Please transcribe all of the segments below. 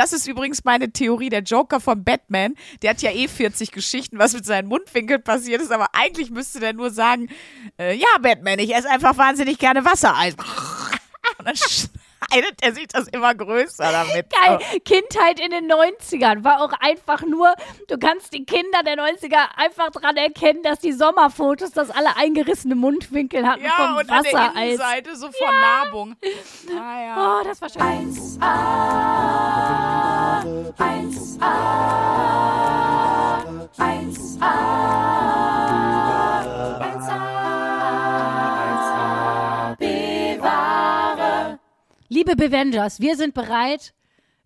das ist übrigens meine Theorie. Der Joker von Batman, der hat ja eh 40 Geschichten, was mit seinen Mundwinkeln passiert ist, aber eigentlich müsste der nur sagen, äh, ja, Batman, ich esse einfach wahnsinnig gerne Wassereis. Und dann schneidet er sich das immer größer damit. Geil. Kindheit in den 90ern war auch einfach nur, du kannst die Kinder der 90er einfach dran erkennen, dass die Sommerfotos, dass alle eingerissene Mundwinkel hatten Ja, vom und an der Wassereis. Innenseite so Vernarbung. Ah, ja. Oh, das war schön. 1A, Liebe Bevengers, wir sind bereit.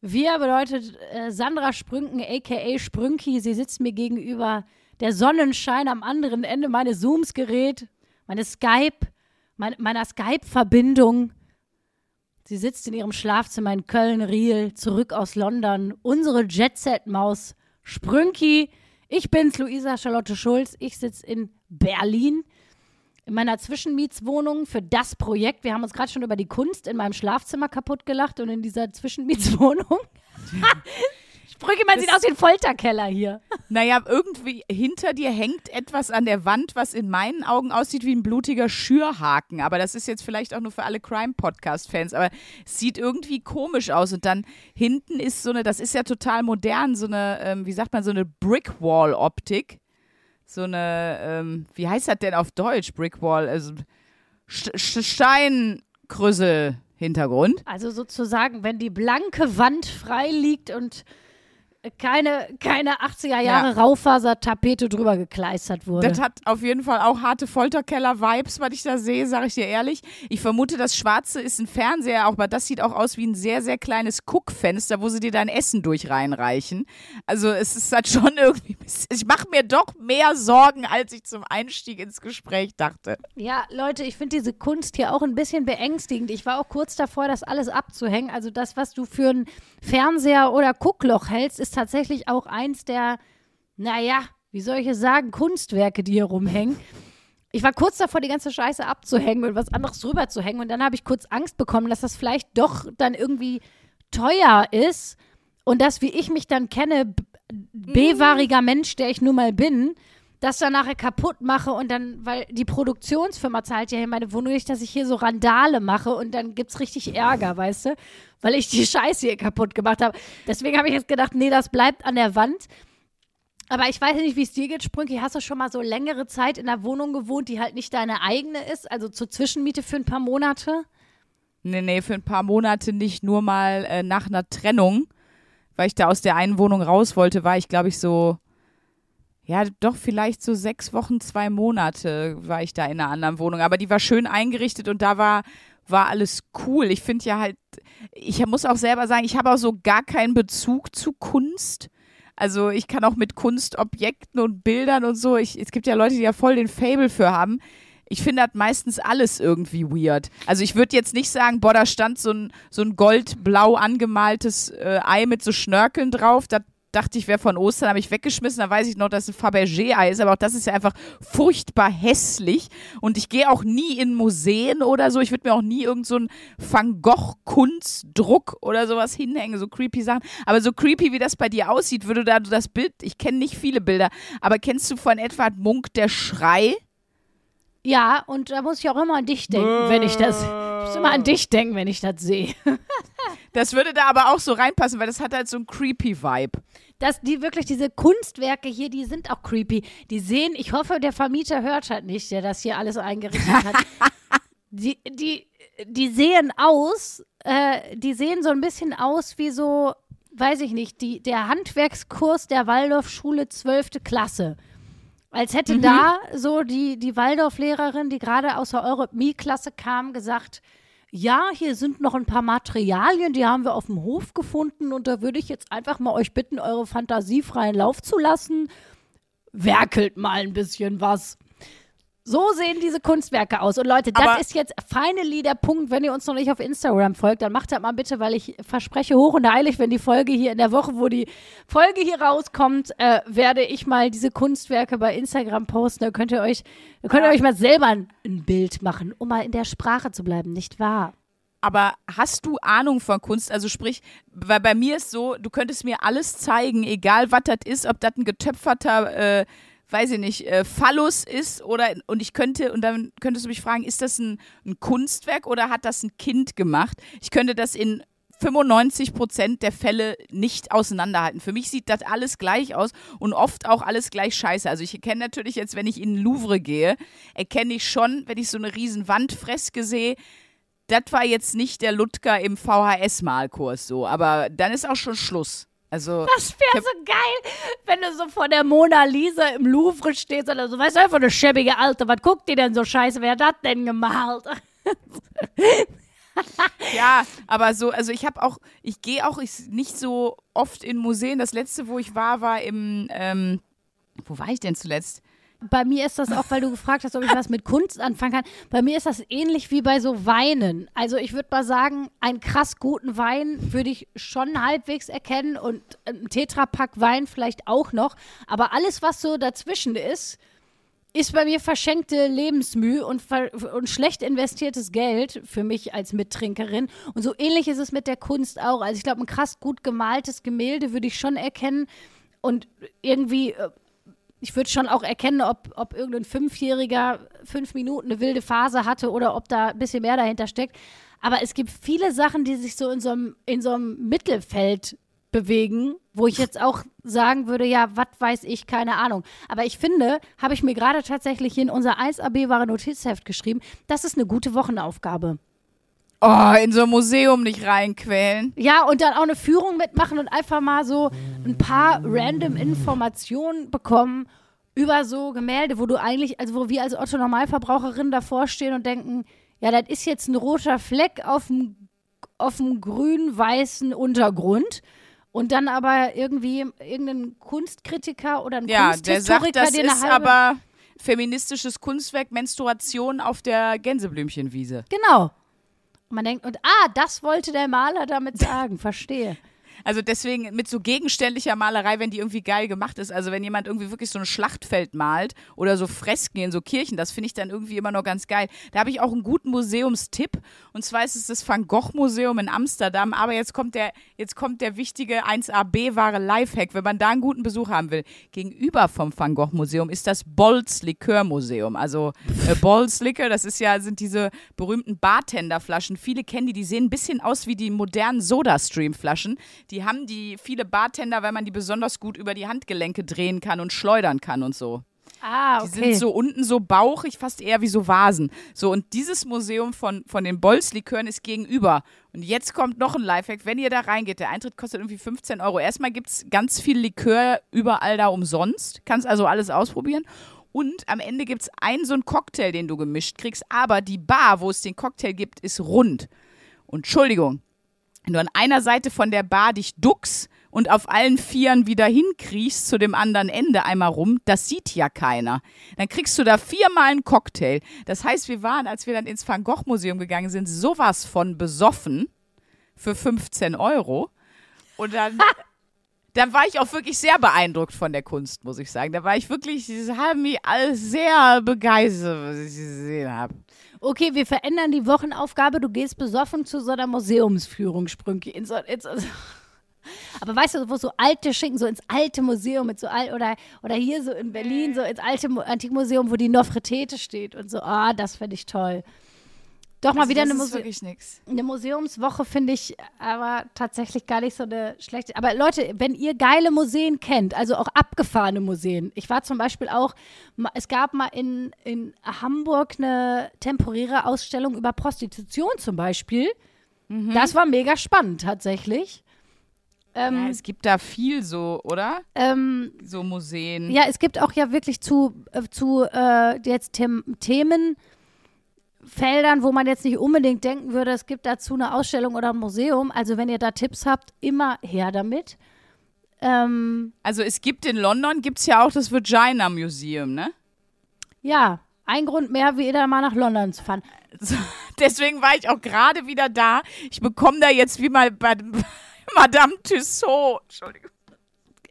Wir bedeutet äh, Sandra Sprünken, aka Sprünki. Sie sitzt mir gegenüber. Der Sonnenschein am anderen Ende meines Zooms-Gerät, meine Skype, mein, meiner Skype-Verbindung. Sie sitzt in ihrem Schlafzimmer in Köln-Riel, zurück aus London. Unsere Jet-Set-Maus Sprünki. Ich bin's, Luisa Charlotte Schulz. Ich sitze in Berlin in meiner Zwischenmietswohnung für das Projekt. Wir haben uns gerade schon über die Kunst in meinem Schlafzimmer kaputt gelacht und in dieser Zwischenmietswohnung. Sprüche, man sieht aus wie ein Folterkeller hier. Naja, irgendwie hinter dir hängt etwas an der Wand, was in meinen Augen aussieht wie ein blutiger Schürhaken. Aber das ist jetzt vielleicht auch nur für alle Crime-Podcast-Fans. Aber es sieht irgendwie komisch aus. Und dann hinten ist so eine, das ist ja total modern, so eine, ähm, wie sagt man, so eine Brickwall-Optik. So eine, ähm, wie heißt das denn auf Deutsch, Brickwall? Also St St Steinkrüssel-Hintergrund. Also sozusagen, wenn die blanke Wand frei liegt und keine, keine 80er Jahre Ja. Raufasertapete drüber gekleistert wurde. Das hat auf jeden Fall auch harte Folterkeller-Vibes, was ich da sehe, sage ich dir ehrlich. Ich vermute, das Schwarze ist ein Fernseher, auch, aber das sieht auch aus wie ein sehr, sehr kleines Guckfenster, wo sie dir dein Essen durch reinreichen. Also es ist halt schon irgendwie, ich mache mir doch mehr Sorgen, als ich zum Einstieg ins Gespräch dachte. Ja, Leute, ich finde diese Kunst hier auch ein bisschen beängstigend. Ich war auch kurz davor, das alles abzuhängen. Also das, was du für einen Fernseher oder Guckloch hältst, ist tatsächlich auch eins der, naja, wie soll ich es sagen, Kunstwerke, die hier rumhängen. Ich war kurz davor, die ganze Scheiße abzuhängen und was anderes drüber zu hängen. Und dann habe ich kurz Angst bekommen, dass das vielleicht doch dann irgendwie teuer ist und dass, wie ich mich dann kenne, bewahriger Mensch, der ich nun mal bin, das dann nachher kaputt mache und dann, weil die Produktionsfirma zahlt ja hier meine Wohnung nicht, dass ich hier so Randale mache und dann gibt's richtig Ärger, weißt du? Weil ich die Scheiße hier kaputt gemacht habe. Deswegen habe ich jetzt gedacht, nee, das bleibt an der Wand. Aber ich weiß nicht, wie es dir geht, Sprünki. Hast du schon mal so längere Zeit in einer Wohnung gewohnt, die halt nicht deine eigene ist? Also zur Zwischenmiete für ein paar Monate? Nee, nee, für ein paar Monate nicht, nur mal äh, nach einer Trennung, weil ich da aus der einen Wohnung raus wollte, war ich, glaube ich, so, ja, doch vielleicht so sechs Wochen, zwei Monate war ich da in einer anderen Wohnung. Aber die war schön eingerichtet und da war, war alles cool. Ich finde ja halt, ich muss auch selber sagen, ich habe auch so gar keinen Bezug zu Kunst. Also ich kann auch mit Kunstobjekten und Bildern und so, ich, es gibt ja Leute, die ja voll den Fable für haben. Ich finde das meistens alles irgendwie weird. Also ich würde jetzt nicht sagen, boah, da stand so ein, so ein goldblau angemaltes äh, Ei mit so Schnörkeln drauf. Das dachte ich, wäre von Ostern, habe ich weggeschmissen. Da weiß ich noch, dass es ein Fabergé-Ei ist. Aber auch das ist ja einfach furchtbar hässlich. Und ich gehe auch nie in Museen oder so. Ich würde mir auch nie irgend so Van Gogh-Kunstdruck oder sowas hinhängen. So creepy Sachen. Aber so creepy, wie das bei dir aussieht, würde da das Bild, ich kenne nicht viele Bilder, aber kennst du von Edward Munk der Schrei? Ja, und da muss ich auch immer an dich denken, wenn ich das. Ich muss immer an dich denken, wenn ich das sehe. Das würde da aber auch so reinpassen, weil das hat halt so einen creepy Vibe. dass die wirklich diese Kunstwerke hier, die sind auch creepy. Die sehen, ich hoffe, der Vermieter hört halt nicht, der das hier alles eingerichtet hat. die, die, die sehen aus, äh, die sehen so ein bisschen aus wie so, weiß ich nicht, die, der Handwerkskurs der Waldorfschule 12. Klasse. Als hätte da so die, die Waldorflehrerin, die gerade aus der Eurythmie-Klasse kam, gesagt, ja, hier sind noch ein paar Materialien, die haben wir auf dem Hof gefunden und da würde ich jetzt einfach mal euch bitten, eure Fantasie freien Lauf zu lassen. Werkelt mal ein bisschen was. So sehen diese Kunstwerke aus. Und Leute, das ist jetzt finally der Punkt, wenn ihr uns noch nicht auf Instagram folgt, dann macht das mal bitte, weil ich verspreche hoch und heilig, wenn die Folge hier in der Woche, wo die Folge hier rauskommt, äh, werde ich mal diese Kunstwerke bei Instagram posten. Da könnt ihr euch, da könnt ihr euch mal selber ein, ein Bild machen, um mal in der Sprache zu bleiben, nicht wahr? aber hast du Ahnung von Kunst? Also sprich, weil bei mir ist so, du könntest mir alles zeigen, egal was das ist, ob das ein getöpferter, äh, weiß ich nicht, äh, Phallus ist oder und ich könnte, und dann könntest du mich fragen, ist das ein, ein Kunstwerk oder hat das ein Kind gemacht? Ich könnte das in 95 Prozent der Fälle nicht auseinanderhalten. Für mich sieht das alles gleich aus und oft auch alles gleich scheiße. Also ich erkenne natürlich jetzt, wenn ich in den Louvre gehe, erkenne ich schon, wenn ich so eine riesen Wandfreske sehe, das war jetzt nicht der Ludger im VHS-Malkurs so, aber dann ist auch schon Schluss. Also, das wäre so geil, wenn du so vor der Mona Lisa im Louvre stehst oder so, weißt du, einfach eine schäbige Alte, was guckt die denn so scheiße, wer hat das denn gemalt? ja, aber so, also ich habe auch, ich gehe auch ich, nicht so oft in Museen. Das letzte, wo ich war, war im, ähm, wo war ich denn zuletzt? Bei mir ist das auch, weil du gefragt hast, ob ich was mit Kunst anfangen kann. Bei mir ist das ähnlich wie bei so Weinen. Also ich würde mal sagen, einen krass guten Wein würde ich schon halbwegs erkennen und ein Tetrapack Wein vielleicht auch noch. Aber alles, was so dazwischen ist, ist bei mir verschenkte Lebensmühe und, und schlecht investiertes Geld für mich als Mittrinkerin. Und so ähnlich ist es mit der Kunst auch. Also ich glaube, ein krass gut gemaltes Gemälde würde ich schon erkennen. Und irgendwie, äh, ich würde schon auch erkennen, ob, ob irgendein Fünfjähriger fünf Minuten eine wilde Phase hatte oder ob da ein bisschen mehr dahinter steckt. Aber es gibt viele Sachen, die sich so in so einem, in so einem Mittelfeld bewegen, wo ich jetzt auch sagen würde, ja, was weiß ich, keine Ahnung. Aber ich finde, habe ich mir gerade tatsächlich in unser 1AB-Ware Notizheft geschrieben, das ist eine gute Wochenaufgabe. Oh, in so ein Museum nicht reinquälen. Ja, und dann auch eine Führung mitmachen und einfach mal so ein paar random Informationen bekommen über so Gemälde, wo du eigentlich, also wo wir als Otto Normalverbraucherin davor stehen und denken, ja, das ist jetzt ein roter Fleck auf dem auf dem grün-weißen Untergrund und dann aber irgendwie irgendein Kunstkritiker oder ein ja, Kunsthistoriker, der sagt, das ist aber feministisches Kunstwerk Menstruation auf der Gänseblümchenwiese. Genau. Man denkt, und ah, das wollte der Maler damit sagen, verstehe. Also deswegen mit so gegenständlicher Malerei, wenn die irgendwie geil gemacht ist, also wenn jemand irgendwie wirklich so ein Schlachtfeld malt oder so Fresken in so Kirchen, das finde ich dann irgendwie immer noch ganz geil. Da habe ich auch einen guten Museumstipp und zwar ist es das Van Gogh Museum in Amsterdam, aber jetzt kommt der jetzt kommt der wichtige 1AB Ware Lifehack, wenn man da einen guten Besuch haben will. Gegenüber vom Van Gogh Museum ist das Bolz Likör Museum. Also äh, Bolz Likör, das ist ja sind diese berühmten Bartenderflaschen. Viele kennen die, die sehen ein bisschen aus wie die modernen Soda Stream Flaschen. Die die haben die viele Bartender, weil man die besonders gut über die Handgelenke drehen kann und schleudern kann und so. Ah, okay. Die sind so unten so bauchig, fast eher wie so Vasen. So, und dieses Museum von, von den Bolzlikören ist gegenüber. Und jetzt kommt noch ein Lifehack, wenn ihr da reingeht, der Eintritt kostet irgendwie 15 Euro. Erstmal gibt es ganz viel Likör überall da umsonst. Kannst also alles ausprobieren. Und am Ende gibt es einen so einen Cocktail, den du gemischt kriegst. Aber die Bar, wo es den Cocktail gibt, ist rund. Und Entschuldigung, wenn du an einer Seite von der Bar dich duckst und auf allen Vieren wieder hinkriechst zu dem anderen Ende einmal rum, das sieht ja keiner. Dann kriegst du da viermal einen Cocktail. Das heißt, wir waren, als wir dann ins Van Gogh Museum gegangen sind, sowas von besoffen für 15 Euro. Und dann, dann war ich auch wirklich sehr beeindruckt von der Kunst, muss ich sagen. Da war ich wirklich, sie haben mich alle sehr begeistert, was ich gesehen habe okay, wir verändern die Wochenaufgabe, du gehst besoffen zu so einer Museumsführung, Sprünki. In so, in so, aber weißt du, wo so alte Schinken, so ins alte Museum mit so alt oder, oder hier so in Berlin, so ins alte Antikmuseum, wo die Nofretete steht und so, ah, das fände ich toll. Doch mal also wieder eine, Muse eine, Museumswoche finde ich aber tatsächlich gar nicht so eine schlechte. Aber Leute, wenn ihr geile Museen kennt, also auch abgefahrene Museen. Ich war zum Beispiel auch, es gab mal in, in Hamburg eine temporäre Ausstellung über Prostitution zum Beispiel. Mhm. Das war mega spannend tatsächlich. Ähm, ja, es gibt da viel so, oder? Ähm, so Museen. Ja, es gibt auch ja wirklich zu, äh, zu äh, jetzt Them Themen Feldern, wo man jetzt nicht unbedingt denken würde, es gibt dazu eine Ausstellung oder ein Museum. Also wenn ihr da Tipps habt, immer her damit. Ähm, also es gibt in London, gibt es ja auch das Vagina Museum, ne? Ja, ein Grund mehr, wie wieder mal nach London zu fahren. So, deswegen war ich auch gerade wieder da. Ich bekomme da jetzt wie mal bei Madame Tussaud. Entschuldigung.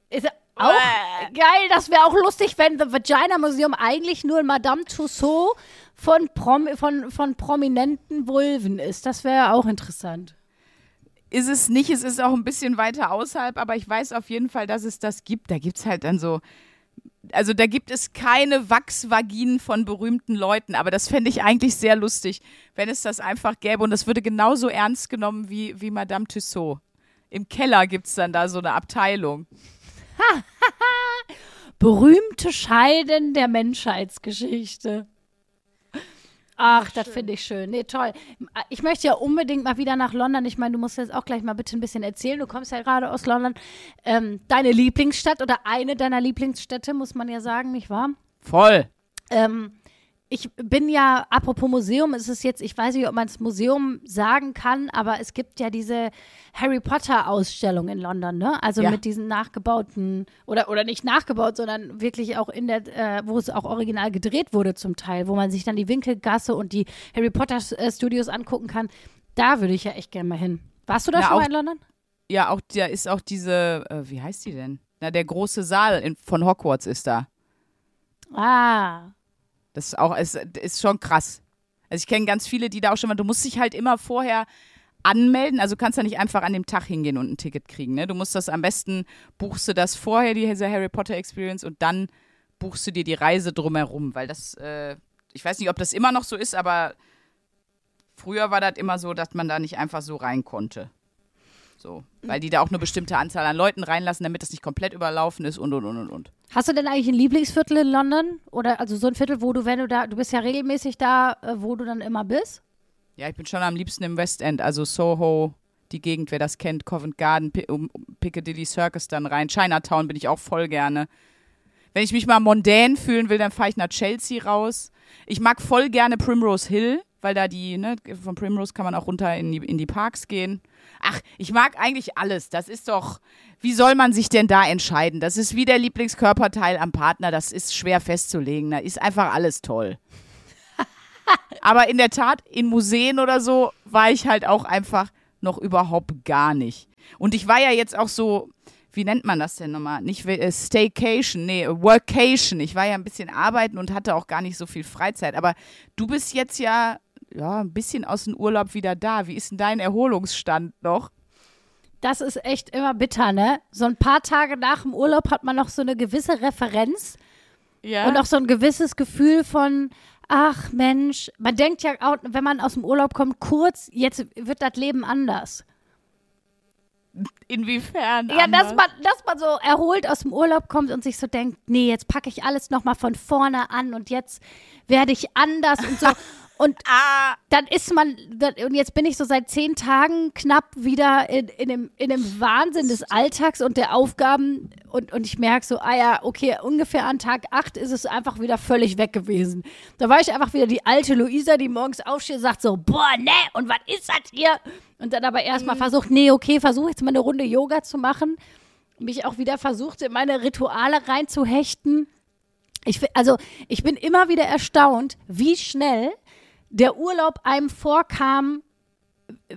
Ist auch äh. geil, das wäre auch lustig, wenn das Vagina Museum eigentlich nur in Madame Tussaud von, Prom von, von prominenten Vulven ist. Das wäre auch interessant. Ist es nicht, es ist auch ein bisschen weiter außerhalb, aber ich weiß auf jeden Fall, dass es das gibt. Da gibt es halt dann so also da gibt es keine Wachsvaginen von berühmten Leuten, aber das fände ich eigentlich sehr lustig, wenn es das einfach gäbe und das würde genauso ernst genommen wie, wie Madame Tussaud. Im Keller gibt es dann da so eine Abteilung. Berühmte Scheiden der Menschheitsgeschichte. Ach, das finde ich schön. Nee, toll. Ich möchte ja unbedingt mal wieder nach London. Ich meine, du musst jetzt auch gleich mal bitte ein bisschen erzählen. Du kommst ja gerade aus London. Ähm, deine Lieblingsstadt oder eine deiner Lieblingsstädte, muss man ja sagen, nicht wahr? Voll. Ähm, ich bin ja, apropos Museum, ist es jetzt, ich weiß nicht, ob man es Museum sagen kann, aber es gibt ja diese Harry Potter Ausstellung in London, ne? Also ja. mit diesen nachgebauten, oder, oder nicht nachgebaut, sondern wirklich auch in der, äh, wo es auch original gedreht wurde zum Teil, wo man sich dann die Winkelgasse und die Harry Potter äh, Studios angucken kann. Da würde ich ja echt gerne mal hin. Warst du da ja, schon auch, mal in London? Ja, auch da ist auch diese, äh, wie heißt die denn? Na, der große Saal in, von Hogwarts ist da. Ah. Das ist auch, ist, ist schon krass. Also ich kenne ganz viele, die da auch schon mal, du musst dich halt immer vorher anmelden. Also kannst ja nicht einfach an dem Tag hingehen und ein Ticket kriegen. Ne? Du musst das am besten, buchst du das vorher, diese Harry Potter Experience, und dann buchst du dir die Reise drumherum. Weil das, äh, ich weiß nicht, ob das immer noch so ist, aber früher war das immer so, dass man da nicht einfach so rein konnte. So, weil die da auch eine bestimmte Anzahl an Leuten reinlassen, damit das nicht komplett überlaufen ist und und und und und. Hast du denn eigentlich ein Lieblingsviertel in London? Oder also so ein Viertel, wo du, wenn du da, du bist ja regelmäßig da, äh, wo du dann immer bist? Ja, ich bin schon am liebsten im West End, also Soho, die Gegend, wer das kennt, Covent Garden, P Piccadilly Circus dann rein. Chinatown bin ich auch voll gerne. Wenn ich mich mal mondän fühlen will, dann fahre ich nach Chelsea raus. Ich mag voll gerne Primrose Hill, weil da die, ne, von Primrose kann man auch runter in die, in die Parks gehen. Ach, ich mag eigentlich alles. Das ist doch, wie soll man sich denn da entscheiden? Das ist wie der Lieblingskörperteil am Partner. Das ist schwer festzulegen. Da ist einfach alles toll. Aber in der Tat, in Museen oder so war ich halt auch einfach noch überhaupt gar nicht. Und ich war ja jetzt auch so, wie nennt man das denn nochmal? Nicht äh, Staycation, nee, Workation. Ich war ja ein bisschen arbeiten und hatte auch gar nicht so viel Freizeit. Aber du bist jetzt ja ja, ein bisschen aus dem Urlaub wieder da. Wie ist denn dein Erholungsstand noch? Das ist echt immer bitter, ne? So ein paar Tage nach dem Urlaub hat man noch so eine gewisse Referenz ja. und auch so ein gewisses Gefühl von, ach Mensch, man denkt ja auch, wenn man aus dem Urlaub kommt, kurz, jetzt wird das Leben anders. Inwiefern? Ja, dass man, dass man so erholt aus dem Urlaub kommt und sich so denkt, nee, jetzt packe ich alles nochmal von vorne an und jetzt werde ich anders und so. Und ah. dann ist man, und jetzt bin ich so seit zehn Tagen knapp wieder in, in, dem, in dem Wahnsinn des Alltags und der Aufgaben. Und, und ich merke so, ah ja, okay, ungefähr an Tag acht ist es einfach wieder völlig weg gewesen. Da war ich einfach wieder die alte Luisa, die morgens aufsteht und sagt so, boah, ne, und was ist das hier? Und dann aber erstmal mhm. versucht, nee, okay, versuche jetzt mal eine Runde Yoga zu machen. Mich auch wieder versucht, in meine Rituale reinzuhechten. Ich, also, ich bin immer wieder erstaunt, wie schnell der Urlaub einem vorkam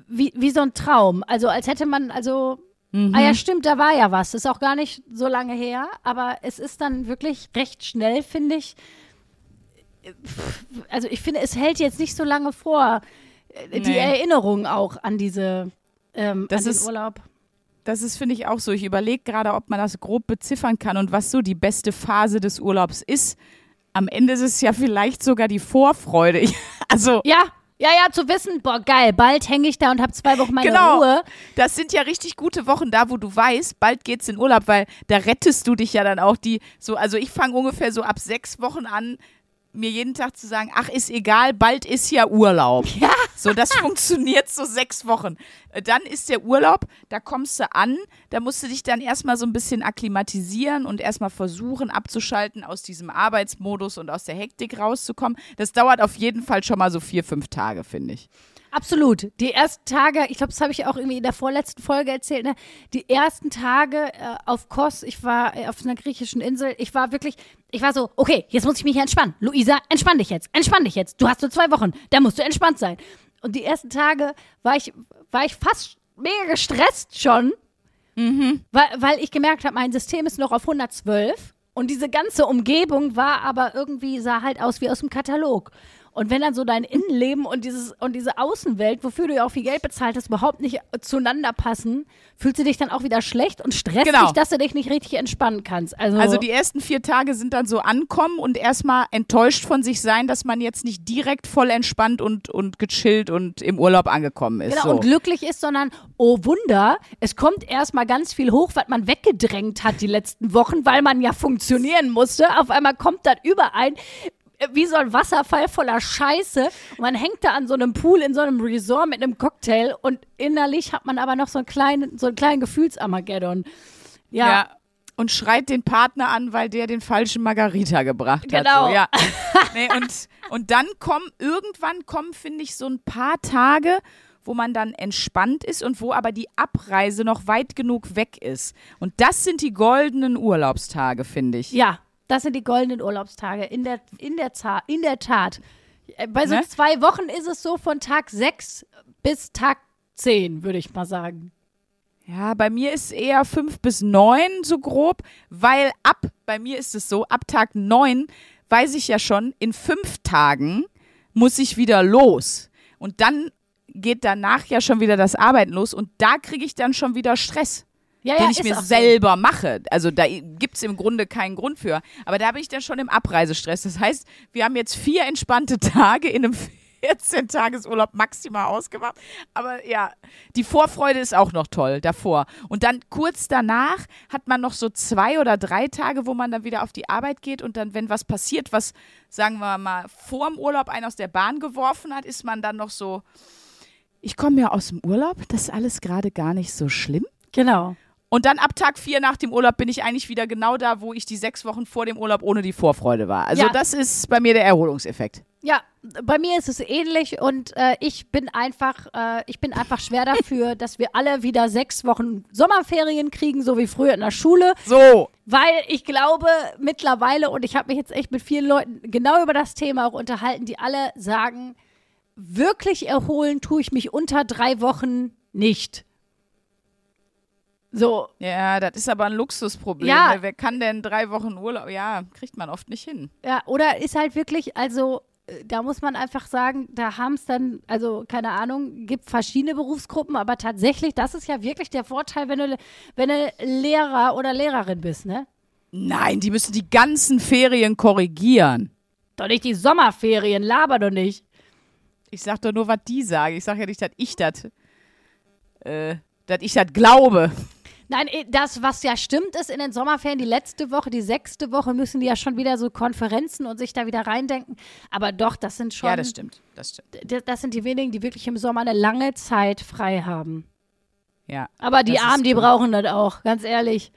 wie, wie so ein Traum. Also als hätte man, also, mhm. ah ja, stimmt, da war ja was. Ist auch gar nicht so lange her, aber es ist dann wirklich recht schnell, finde ich. Also ich finde, es hält jetzt nicht so lange vor, äh, die Erinnerung auch an diese, ähm, das an den ist, Urlaub. Das ist, finde ich, auch so. Ich überlege gerade, ob man das grob beziffern kann und was so die beste Phase des Urlaubs ist am Ende ist es ja vielleicht sogar die Vorfreude. also ja, ja, ja, zu wissen, boah, geil, bald hänge ich da und habe zwei Wochen meine genau. Ruhe. Das sind ja richtig gute Wochen da, wo du weißt, bald geht's in Urlaub, weil da rettest du dich ja dann auch die so, also ich fange ungefähr so ab sechs Wochen an, mir jeden Tag zu sagen, ach, ist egal, bald ist ja Urlaub. Ja. So, das funktioniert so sechs Wochen. Äh, dann ist der Urlaub, da kommst du an, da musst du dich dann erstmal so ein bisschen akklimatisieren und erstmal versuchen abzuschalten, aus diesem Arbeitsmodus und aus der Hektik rauszukommen. Das dauert auf jeden Fall schon mal so vier, fünf Tage, finde ich. Absolut. Die ersten Tage, ich glaube, das habe ich auch irgendwie in der vorletzten Folge erzählt, ne? die ersten Tage äh, auf Kos, ich war äh, auf einer griechischen Insel, ich war wirklich, ich war so, okay, jetzt muss ich mich entspannen. Luisa, entspann dich jetzt, entspann dich jetzt. Du hast nur zwei Wochen, da musst du entspannt sein. Und die ersten Tage war ich, war ich fast mega gestresst schon, mhm. weil, weil ich gemerkt habe, mein System ist noch auf 112 und diese ganze Umgebung war aber irgendwie, sah halt aus wie aus dem Katalog. Und wenn dann so dein Innenleben und dieses und diese Außenwelt, wofür du ja auch viel Geld bezahlt hast, überhaupt nicht zueinander passen, fühlst du dich dann auch wieder schlecht und stresst Genau. dich, dass du dich nicht richtig entspannen kannst. Also, Also die ersten vier Tage sind dann so ankommen und erstmal enttäuscht von sich sein, dass man jetzt nicht direkt voll entspannt und, und gechillt und im Urlaub angekommen ist. Genau, so. und glücklich ist, sondern, oh Wunder, es kommt erstmal ganz viel hoch, was man weggedrängt hat die letzten Wochen, weil man ja funktionieren musste. Auf einmal kommt dann überall äh, wie so ein Wasserfall voller Scheiße. Und man hängt da an so einem Pool in so einem Resort mit einem Cocktail und innerlich hat man aber noch so einen kleinen, so einen kleinen Gefühlsarmageddon. Ja. ja. Und schreit den Partner an, weil der den falschen Margarita gebracht hat. Genau. So, ja. nee, und, und dann kommen, irgendwann kommen, finde ich, so ein paar Tage, wo man dann entspannt ist und wo aber die Abreise noch weit genug weg ist. Und das sind die goldenen Urlaubstage, finde ich. Ja, das sind die goldenen Urlaubstage. In der, in der, Za in der Tat. Bei so Ne? zwei Wochen ist es so von Tag 6 bis Tag 10, würde ich mal sagen. Ja, bei mir ist eher fünf bis neun so grob, weil ab, bei mir ist es so, ab Tag neun weiß ich ja schon, in fünf Tagen muss ich wieder los. Und dann geht danach ja schon wieder das Arbeiten los und da kriege ich dann schon wieder Stress, Ja, den ja, ich ist mir auch so. selber mache. Also da gibt es im Grunde keinen Grund für. Aber da bin ich dann schon im Abreisestress. Das heißt, wir haben jetzt vier entspannte Tage in einem 14-Tagesurlaub maximal ausgemacht. Aber ja, die Vorfreude ist auch noch toll davor. Und dann kurz danach hat man noch so zwei oder drei Tage, wo man dann wieder auf die Arbeit geht und dann, wenn was passiert, was, sagen wir mal, vor dem Urlaub einen aus der Bahn geworfen hat, ist man dann noch so, ich komme ja aus dem Urlaub, das ist alles gerade gar nicht so schlimm. Genau. Und dann ab Tag vier nach dem Urlaub bin ich eigentlich wieder genau da, wo ich die sechs Wochen vor dem Urlaub ohne die Vorfreude war. Also Ja. das ist bei mir der Erholungseffekt. Ja, bei mir ist es ähnlich und äh, ich bin einfach, äh, ich bin einfach schwer dafür, dass wir alle wieder sechs Wochen Sommerferien kriegen, so wie früher in der Schule, So, weil ich glaube mittlerweile und ich habe mich jetzt echt mit vielen Leuten genau über das Thema auch unterhalten, die alle sagen, wirklich erholen tue ich mich unter drei Wochen nicht. So, ja, das ist aber ein Luxusproblem. Ja. Wer kann denn drei Wochen Urlaub? Ja, kriegt man oft nicht hin. Ja, oder ist halt wirklich, also äh, da muss man einfach sagen, da haben es dann, also keine Ahnung, gibt verschiedene Berufsgruppen, aber tatsächlich, das ist ja wirklich der Vorteil, wenn du, wenn du Lehrer oder Lehrerin bist, ne? Nein, die müssen die ganzen Ferien korrigieren. Doch nicht die Sommerferien, laber doch nicht. Ich sag doch nur, was die sagen. Ich sag ja nicht, dass ich das, äh, dass ich das glaube. Nein, eh, das, was ja stimmt, ist in den Sommerferien, die letzte Woche, die sechste Woche, müssen die ja schon wieder so Konferenzen und sich da wieder reindenken. Aber doch, das sind schon, Ja, das stimmt. Das stimmt. das sind die wenigen, die wirklich im Sommer eine lange Zeit frei haben. Ja. Aber die Armen, die cool. brauchen das auch, ganz ehrlich.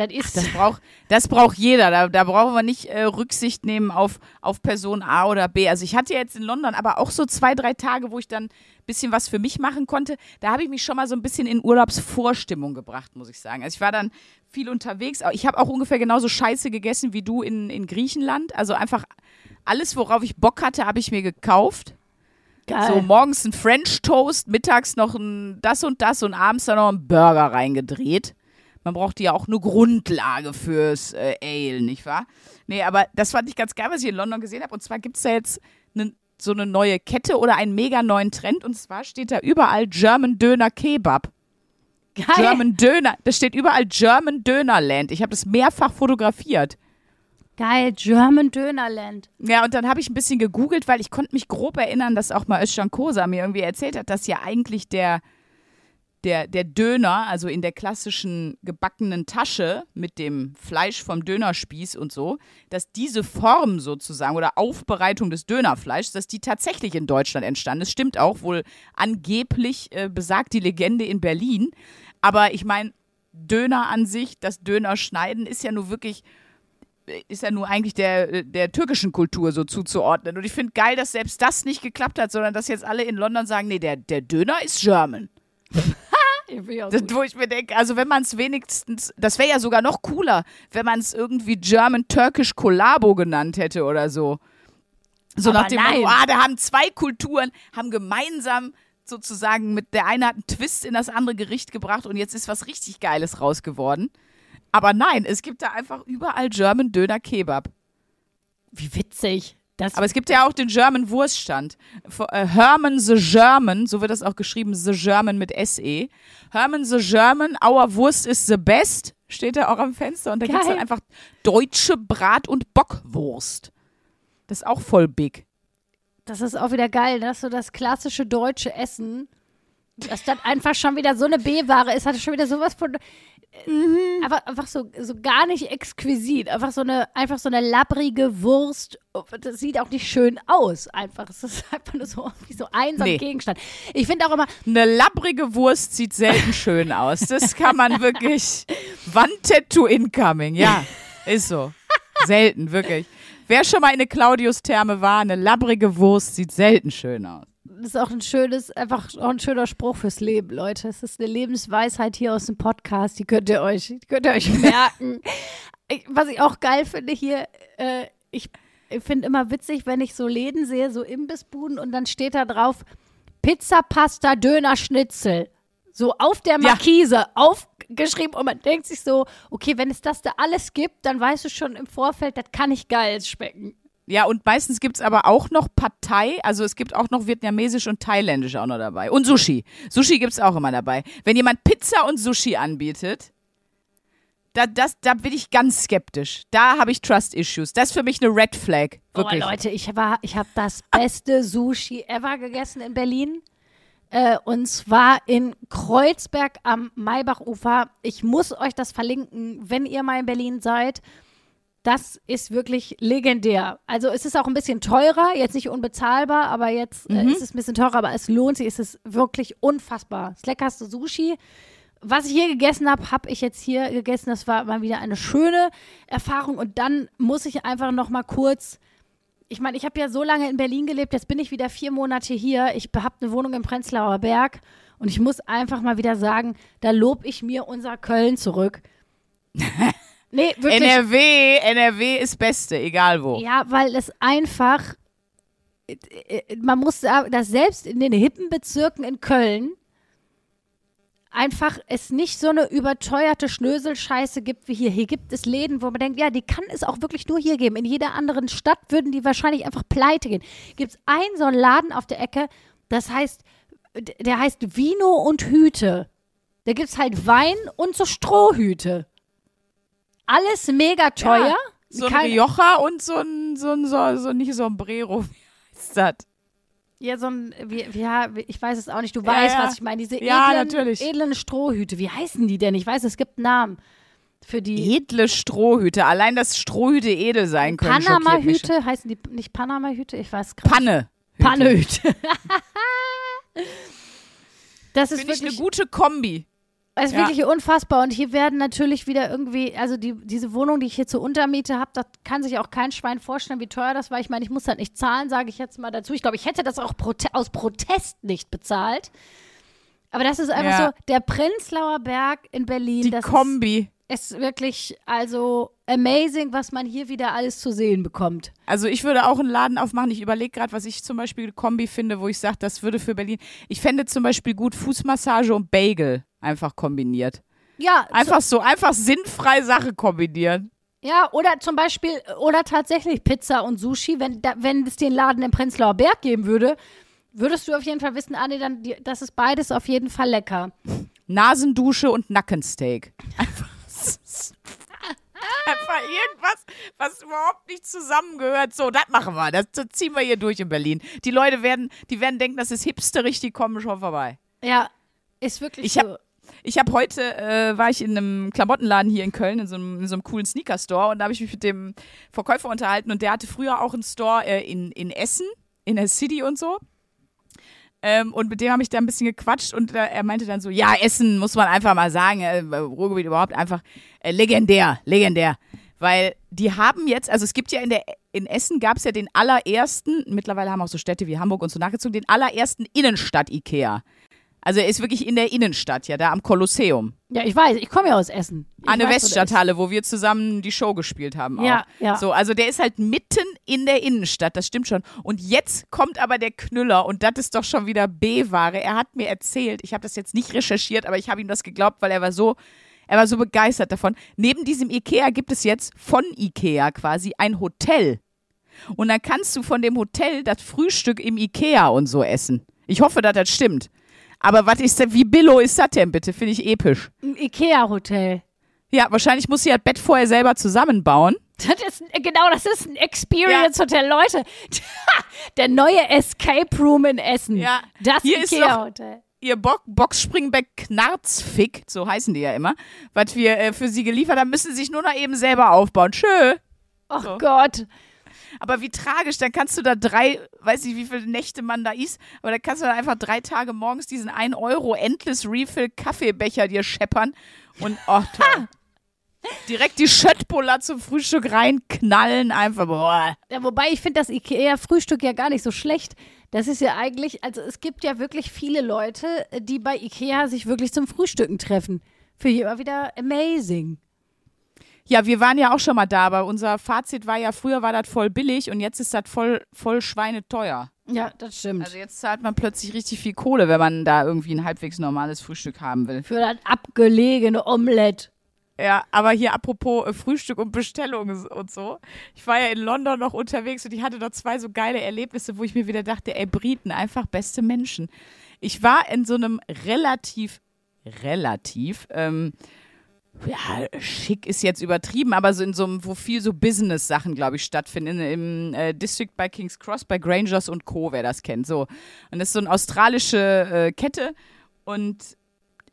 Das ist. Das braucht, das braucht jeder. Da, da brauchen wir nicht äh, Rücksicht nehmen auf, auf Person A oder B. Also ich hatte jetzt in London aber auch so zwei, drei Tage, wo ich dann ein bisschen was für mich machen konnte. Da habe ich mich schon mal so ein bisschen in Urlaubsvorstimmung gebracht, muss ich sagen. Also ich war dann viel unterwegs. Ich habe auch ungefähr genauso Scheiße gegessen wie du in, in Griechenland. Also einfach alles, worauf ich Bock hatte, habe ich mir gekauft. Geil. So morgens ein French Toast, mittags noch ein das und das und abends dann noch einen Burger reingedreht. Man braucht ja auch eine Grundlage fürs äh, Ale, nicht wahr? Nee, aber das fand ich ganz geil, was ich in London gesehen habe. Und zwar gibt es da jetzt ne, so eine neue Kette oder einen mega neuen Trend. Und zwar steht da überall German Döner Kebab. Geil. German Döner. Da steht überall German Dönerland. Ich habe das mehrfach fotografiert. Geil, German Dönerland. Ja, und dann habe ich ein bisschen gegoogelt, weil ich konnte mich grob erinnern, dass auch mal Özcan Kosa mir irgendwie erzählt hat, dass ja eigentlich der, der, der Döner, also in der klassischen gebackenen Tasche mit dem Fleisch vom Dönerspieß und so, dass diese Form sozusagen oder Aufbereitung des Dönerfleischs, dass die tatsächlich in Deutschland entstanden ist. Stimmt auch, wohl angeblich äh, besagt die Legende in Berlin. Aber ich meine, Döner an sich, das Dönerschneiden ist ja nur wirklich ist ja nur eigentlich der, der türkischen Kultur so zuzuordnen. Und ich finde geil, dass selbst das nicht geklappt hat, sondern dass jetzt alle in London sagen, nee, der, der Döner ist German. Wo ich mir denke, also wenn man es wenigstens, das wäre ja sogar noch cooler, wenn man es irgendwie German-Turkish Collabo genannt hätte oder so. So Aber nach dem. Motto, ah, da haben zwei Kulturen, haben gemeinsam sozusagen mit der eine hat einen Twist in das andere Gericht gebracht und jetzt ist was richtig Geiles raus geworden. Aber nein, es gibt da einfach überall German Döner Kebab. Wie witzig. Das, Aber es gibt ja auch den German Wurststand. Äh, Herman the German, so wird das auch geschrieben, the German mit SE. Herman the German, our Wurst is the best, steht da auch am Fenster. Und da gibt es dann einfach deutsche Brat- und Bockwurst. Das ist auch voll big. das ist auch wieder geil, dass so das klassische deutsche Essen, dass das einfach schon wieder so eine B-Ware ist, hat schon wieder sowas von. Mhm. Aber einfach so, so gar nicht exquisit. Einfach so eine, einfach so eine labbrige Wurst. Das sieht auch nicht schön aus. Einfach. Es ist einfach nur so, wie so ein so ein Nee. Gegenstand. Ich finde auch immer, Eine labbrige Wurst sieht selten schön aus. Das kann man wirklich. Wandtattoo incoming, ja. Ist so. Selten, wirklich. Wer schon mal in eine Claudius-Therme war, eine labbrige Wurst sieht selten schön aus. Das ist auch ein schönes, einfach auch ein schöner Spruch fürs Leben, Leute. Es ist eine Lebensweisheit hier aus dem Podcast. Die könnt ihr euch, die könnt ihr euch merken. ich, was ich auch geil finde hier, äh, ich, ich finde immer witzig, wenn ich so Läden sehe, so Imbissbuden und dann steht da drauf Pizza, Pasta, Döner, Schnitzel. So auf der Ja. Markise aufgeschrieben und man denkt sich so, okay, wenn es das da alles gibt, dann weißt du schon im Vorfeld, das kann nicht geil schmecken. Ja, und meistens gibt's aber auch noch Partei, also es gibt auch noch vietnamesisch und thailändisch auch noch dabei. Und Sushi. Sushi gibt's auch immer dabei. Wenn jemand Pizza und Sushi anbietet, da, das, da bin ich ganz skeptisch. Da habe ich Trust Issues. Das ist für mich eine Red Flag. Wirklich. Oh, Leute, ich, ich habe das beste Sushi ever gegessen in Berlin. Äh, und zwar in Kreuzberg am Maybachufer. Ich muss euch das verlinken, wenn ihr mal in Berlin seid. Das ist wirklich legendär. Also es ist auch ein bisschen teurer, jetzt nicht unbezahlbar, aber jetzt äh, ist es ein bisschen teurer, aber es lohnt sich, es ist wirklich unfassbar. Das leckerste Sushi. Was ich hier gegessen habe, habe ich jetzt hier gegessen. Das war mal wieder eine schöne Erfahrung. Und dann muss ich einfach noch mal kurz ich meine, ich habe ja so lange in Berlin gelebt, jetzt bin ich wieder vier Monate hier. Ich habe eine Wohnung im Prenzlauer Berg und ich muss einfach mal wieder sagen, da lob ich mir unser Köln zurück. nee, wirklich. NRW, NRW ist Beste, egal wo. Ja, weil es einfach, man muss sagen, dass selbst in den hippen Bezirken in Köln einfach es nicht so eine überteuerte Schnöselscheiße gibt wie hier. Hier gibt es Läden, wo man denkt, ja, die kann es auch wirklich nur hier geben. In jeder anderen Stadt würden die wahrscheinlich einfach pleite gehen. Gibt es einen so einen Laden auf der Ecke, das heißt, der heißt Vino und Hüte. Da gibt es halt Wein und so Strohhüte. Alles mega teuer. Ja, so ein Kein- Rioja und so ein, so ein, so, so nicht Sombrero. Wie heißt das? Ja, so ein, wie, ja, ich weiß es auch nicht. Du Ja, weißt, ja. was ich meine. Diese Ja, edlen, natürlich. edlen Strohhüte. Wie heißen die denn? Ich weiß, es gibt einen Namen für die. Edle Strohhüte. Allein, dass Strohhüte edel sein können. Panama-Hüte. Heißen die nicht Panama-Hüte? Ich weiß gerade. Panne. Pannehüte. das ist Finde ich eine gute Kombi. Das ist ja. wirklich unfassbar. Und hier werden natürlich wieder irgendwie, also die, diese Wohnung, die ich hier zur Untermiete habe, das kann sich auch kein Schwein vorstellen, wie teuer das war. Ich meine, ich muss das nicht zahlen, sage ich jetzt mal dazu. Ich glaube, ich hätte das auch prote aus Protest nicht bezahlt. Aber das ist einfach Ja. so, der Prenzlauer Berg in Berlin, Die das Kombi. ist, ist wirklich, also amazing, was man hier wieder alles zu sehen bekommt. Also ich würde auch einen Laden aufmachen. Ich überlege gerade, was ich zum Beispiel Kombi finde, wo ich sage, das würde für Berlin. Ich fände zum Beispiel gut Fußmassage und Bagel einfach kombiniert. Ja, Einfach so, einfach sinnfrei Sache kombinieren. Ja, oder zum Beispiel, oder tatsächlich Pizza und Sushi, wenn, da, wenn es den Laden im Prenzlauer Berg geben würde, würdest du auf jeden Fall wissen, Anni, dann, das ist beides auf jeden Fall lecker. Nasendusche und Nackensteak. Einfach, einfach irgendwas, was überhaupt nicht zusammengehört. So, das machen wir. Das, das ziehen wir hier durch in Berlin. Die Leute werden, die werden denken, das ist hipsterig, die kommen schon vorbei. Ja, ist wirklich Ich so. hab- Ich habe heute, äh, war ich in einem Klamottenladen hier in Köln, in so einem, in so einem coolen Sneaker-Store und da habe ich mich mit dem Verkäufer unterhalten und der hatte früher auch einen Store äh, in, in Essen, in der City und so. Ähm, und mit dem habe ich da ein bisschen gequatscht und äh, er meinte dann so, ja, Essen muss man einfach mal sagen, äh, Ruhrgebiet überhaupt einfach äh, legendär, legendär. Weil die haben jetzt, also es gibt ja in der in Essen gab es ja den allerersten, mittlerweile haben auch so Städte wie Hamburg und so nachgezogen, den allerersten Innenstadt-Ikea. Also er ist wirklich in der Innenstadt, ja, da am Kolosseum. Ja, ich weiß, ich komme ja aus Essen. Ich An der weiß. Weststadthalle, wo wir zusammen die Show gespielt haben. Auch. Ja, ja. So, also der ist halt mitten in der Innenstadt, das stimmt schon. Und jetzt kommt aber der Knüller und das ist doch schon wieder B-Ware. Er hat mir erzählt, ich habe das jetzt nicht recherchiert, aber ich habe ihm das geglaubt, weil er war so, er war so begeistert davon. Neben diesem Ikea gibt es jetzt von Ikea quasi ein Hotel. und dann kannst du von dem Hotel das Frühstück im Ikea und so essen. Ich hoffe, dass das stimmt. Aber was ist denn, wie billo ist das denn bitte? Finde ich episch. Ein Ikea-Hotel. Ja, wahrscheinlich muss sie das Bett vorher selber zusammenbauen. Das ist, genau, das ist ein Experience-Hotel. Leute, der neue Escape Room in Essen. Ja, Das hier ist Ikea-Hotel. Ihr Bo Boxspringbeck Knarzfick, so heißen die ja immer, was wir äh, für sie geliefert haben, müssen sie sich nur noch eben selber aufbauen. Tschö. Oh So. Gott. Aber wie tragisch, dann kannst du da drei, weiß nicht, wie viele Nächte man da isst, aber dann kannst du da einfach drei Tage morgens diesen 1 Euro Endless Refill Kaffeebecher dir scheppern und, oh toll. Direkt die Schöttbuller zum Frühstück reinknallen, einfach, boah. Ja, wobei ich finde das Ikea-Frühstück ja gar nicht so schlecht. Das ist ja eigentlich, also es gibt ja wirklich viele Leute, die bei Ikea sich wirklich zum Frühstücken treffen. Finde ich immer wieder amazing. Ja, wir waren ja auch schon mal da, aber unser Fazit war ja, früher war das voll billig und jetzt ist das voll, voll schweineteuer. Ja, das stimmt. Also jetzt zahlt man plötzlich richtig viel Kohle, wenn man da irgendwie ein halbwegs normales Frühstück haben will. Für das abgelegene Omelett. Ja, aber hier apropos äh, Frühstück und Bestellungen und so. Ich war ja in London noch unterwegs und ich hatte da zwei so geile Erlebnisse, wo ich mir wieder dachte, ey, Briten, einfach beste Menschen. Ich war in so einem relativ, relativ, ähm, ja, schick ist jetzt übertrieben, aber so in so einem, wo viel so Business-Sachen, glaube ich, stattfinden. Im äh, District bei King's Cross, bei Grangers und Co., wer das kennt. So. Und das ist so eine australische äh, Kette und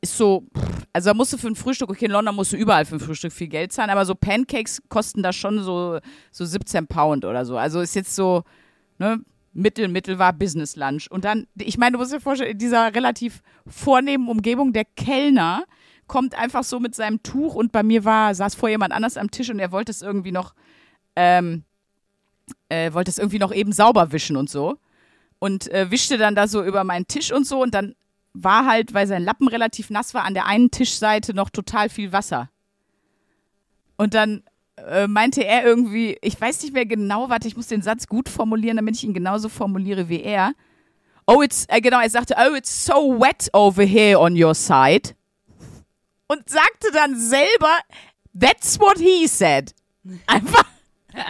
ist so, also da musst du für ein Frühstück, okay, in London musst du überall für ein Frühstück viel Geld zahlen, aber so Pancakes kosten da schon so, so 17 Pound oder so. Also ist jetzt so, ne, Mittel, Mittel war Business Lunch. Und dann, ich meine, du musst dir vorstellen, in dieser relativ vornehmen Umgebung, der Kellner kommt einfach so mit seinem Tuch und bei mir war, saß vor jemand anders am Tisch und er wollte es irgendwie noch, ähm, äh, wollte es irgendwie noch eben sauber wischen und so. Und äh, wischte dann da so über meinen Tisch und so und dann war halt, weil sein Lappen relativ nass war, an der einen Tischseite noch total viel Wasser. Und dann äh, meinte er irgendwie, ich weiß nicht mehr genau, warte, ich muss den Satz gut formulieren, damit ich ihn genauso formuliere wie er. Oh, it's, äh, genau, er sagte, oh, it's so wet over here on your side. Und sagte dann selber, that's what he said. Einfach.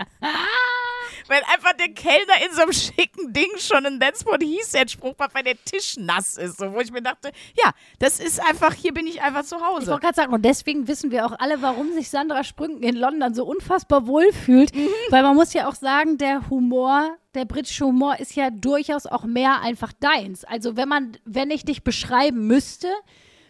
Weil einfach der Kellner in so einem schicken Ding schon ein That's what he said Spruch macht, weil der Tisch nass ist. So, wo ich mir dachte, ja, das ist einfach, hier bin ich einfach zu Ich Hause. wollte gerade sagen, und deswegen wissen wir auch alle, warum sich Sandra Sprünken in London so unfassbar wohl fühlt. Weil man muss ja auch sagen, der Humor, der britische Humor ist ja durchaus auch mehr einfach deins. Also wenn man, wenn ich dich beschreiben müsste,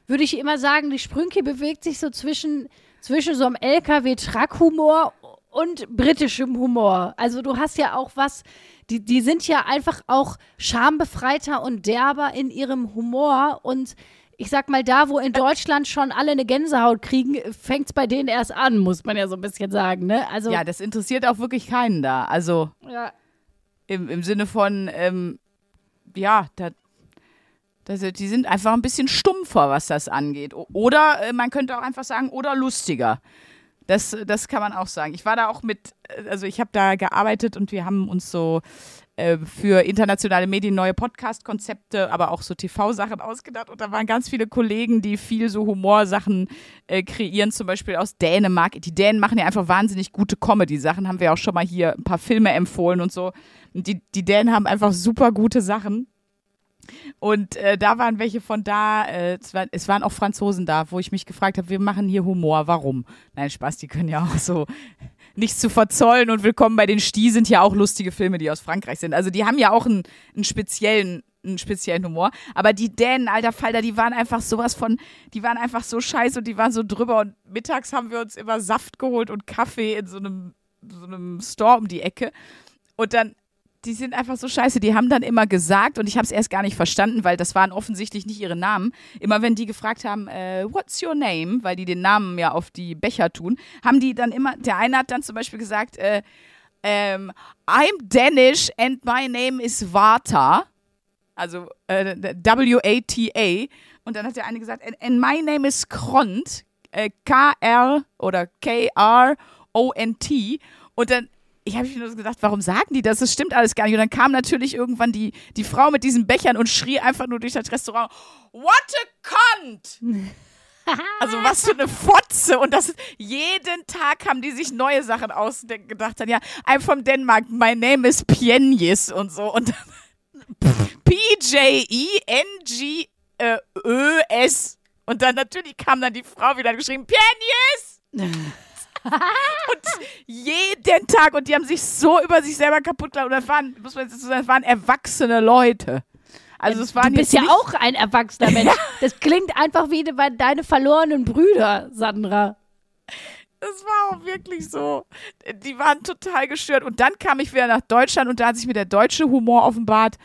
würde ich immer sagen, die Sprünke bewegt sich so zwischen, zwischen so einem LKW-Truck-Humor und britischem Humor. Also du hast ja auch was, die, die sind ja einfach auch schambefreiter und derber in ihrem Humor und ich sag mal, da, wo in Deutschland schon alle eine Gänsehaut kriegen, fängt es bei denen erst an, muss man ja so ein bisschen sagen, ne? Also, Ja, das interessiert auch wirklich keinen da. Also ja. im, im Sinne von, ähm, ja, da, das, die sind einfach ein bisschen stumpfer, was das angeht. Oder äh, man könnte auch einfach sagen, oder lustiger. Das, das kann man auch sagen. Ich war da auch mit, äh, also ich habe da gearbeitet und wir haben uns so äh, für internationale Medien neue Podcast-Konzepte, aber auch so TV-Sachen ausgedacht. Und da waren ganz viele Kollegen, die viel so Humorsachen äh, kreieren, zum Beispiel aus Dänemark. Die Dänen machen ja einfach wahnsinnig gute Comedy-Sachen. Haben wir auch schon mal hier ein paar Filme empfohlen und so. Und die, die Dänen haben einfach super gute Sachen. Und äh, da waren welche von da, äh, es, war, es waren auch Franzosen da, wo ich mich gefragt habe, wir machen hier Humor, warum? Nein, Spaß, die können ja auch so nichts zu verzollen und Willkommen bei den Sti sind ja auch lustige Filme, die aus Frankreich sind. Also die haben ja auch einen, einen speziellen einen speziellen Humor. Aber die Dänen, alter Falter, die waren einfach sowas von, die waren einfach so scheiße und die waren so drüber. Und mittags haben wir uns immer Saft geholt und Kaffee in so einem, so einem Store um die Ecke. Und dann die sind einfach so scheiße. Die haben dann immer gesagt, und ich habe es erst gar nicht verstanden, weil das waren offensichtlich nicht ihre Namen. Immer wenn die gefragt haben, äh, what's your name, weil die den Namen ja auf die Becher tun, haben die dann immer, der eine hat dann zum Beispiel gesagt, äh, ähm, I'm Danish and my name is Vata. Also äh, W-A-T-A. Und dann hat der eine gesagt, and, and my name is Kront. Äh, K-R oder K-R-O-N-T. Und dann ich habe mir nur gedacht, warum sagen die das? Das stimmt alles gar nicht. Und dann kam natürlich irgendwann die, die Frau mit diesen Bechern und schrie einfach nur durch das Restaurant, What a cunt! Also was für eine Fotze. Und das jeden Tag haben die sich neue Sachen ausgedacht. Dann ja, I'm from Denmark, my name is Pienjes und so. Und P-J-E-N-G-Ö-S. Und dann natürlich kam dann die Frau wieder geschrieben, Pienjes! und jeden Tag und die haben sich so über sich selber kaputt gemacht. Und das waren, muss man jetzt sagen, das waren erwachsene Leute. Also es waren du bist ja auch ein erwachsener Mensch. Das klingt einfach wie de- deine verlorenen Brüder, Sandra. Das war auch wirklich so. Die waren total gestört. Und dann kam ich wieder nach Deutschland und da hat sich mir der deutsche Humor offenbart.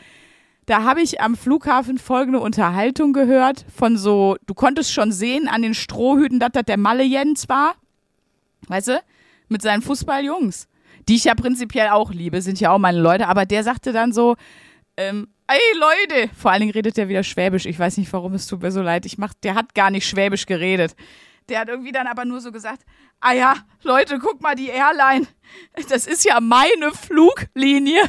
Da habe ich am Flughafen folgende Unterhaltung gehört von so, du konntest schon sehen an den Strohhüten, dass das der Malle Jens war. Weißt du? Mit seinen Fußballjungs. Die ich ja prinzipiell auch liebe, sind ja auch meine Leute. Aber der sagte dann so, ähm, ey Leute, vor allen Dingen redet der wieder Schwäbisch. Ich weiß nicht, warum es tut mir so leid. Ich mach, der hat gar nicht Schwäbisch geredet. Der hat irgendwie dann aber nur so gesagt, ah ja, Leute, guck mal, die Airline, das ist ja meine Fluglinie.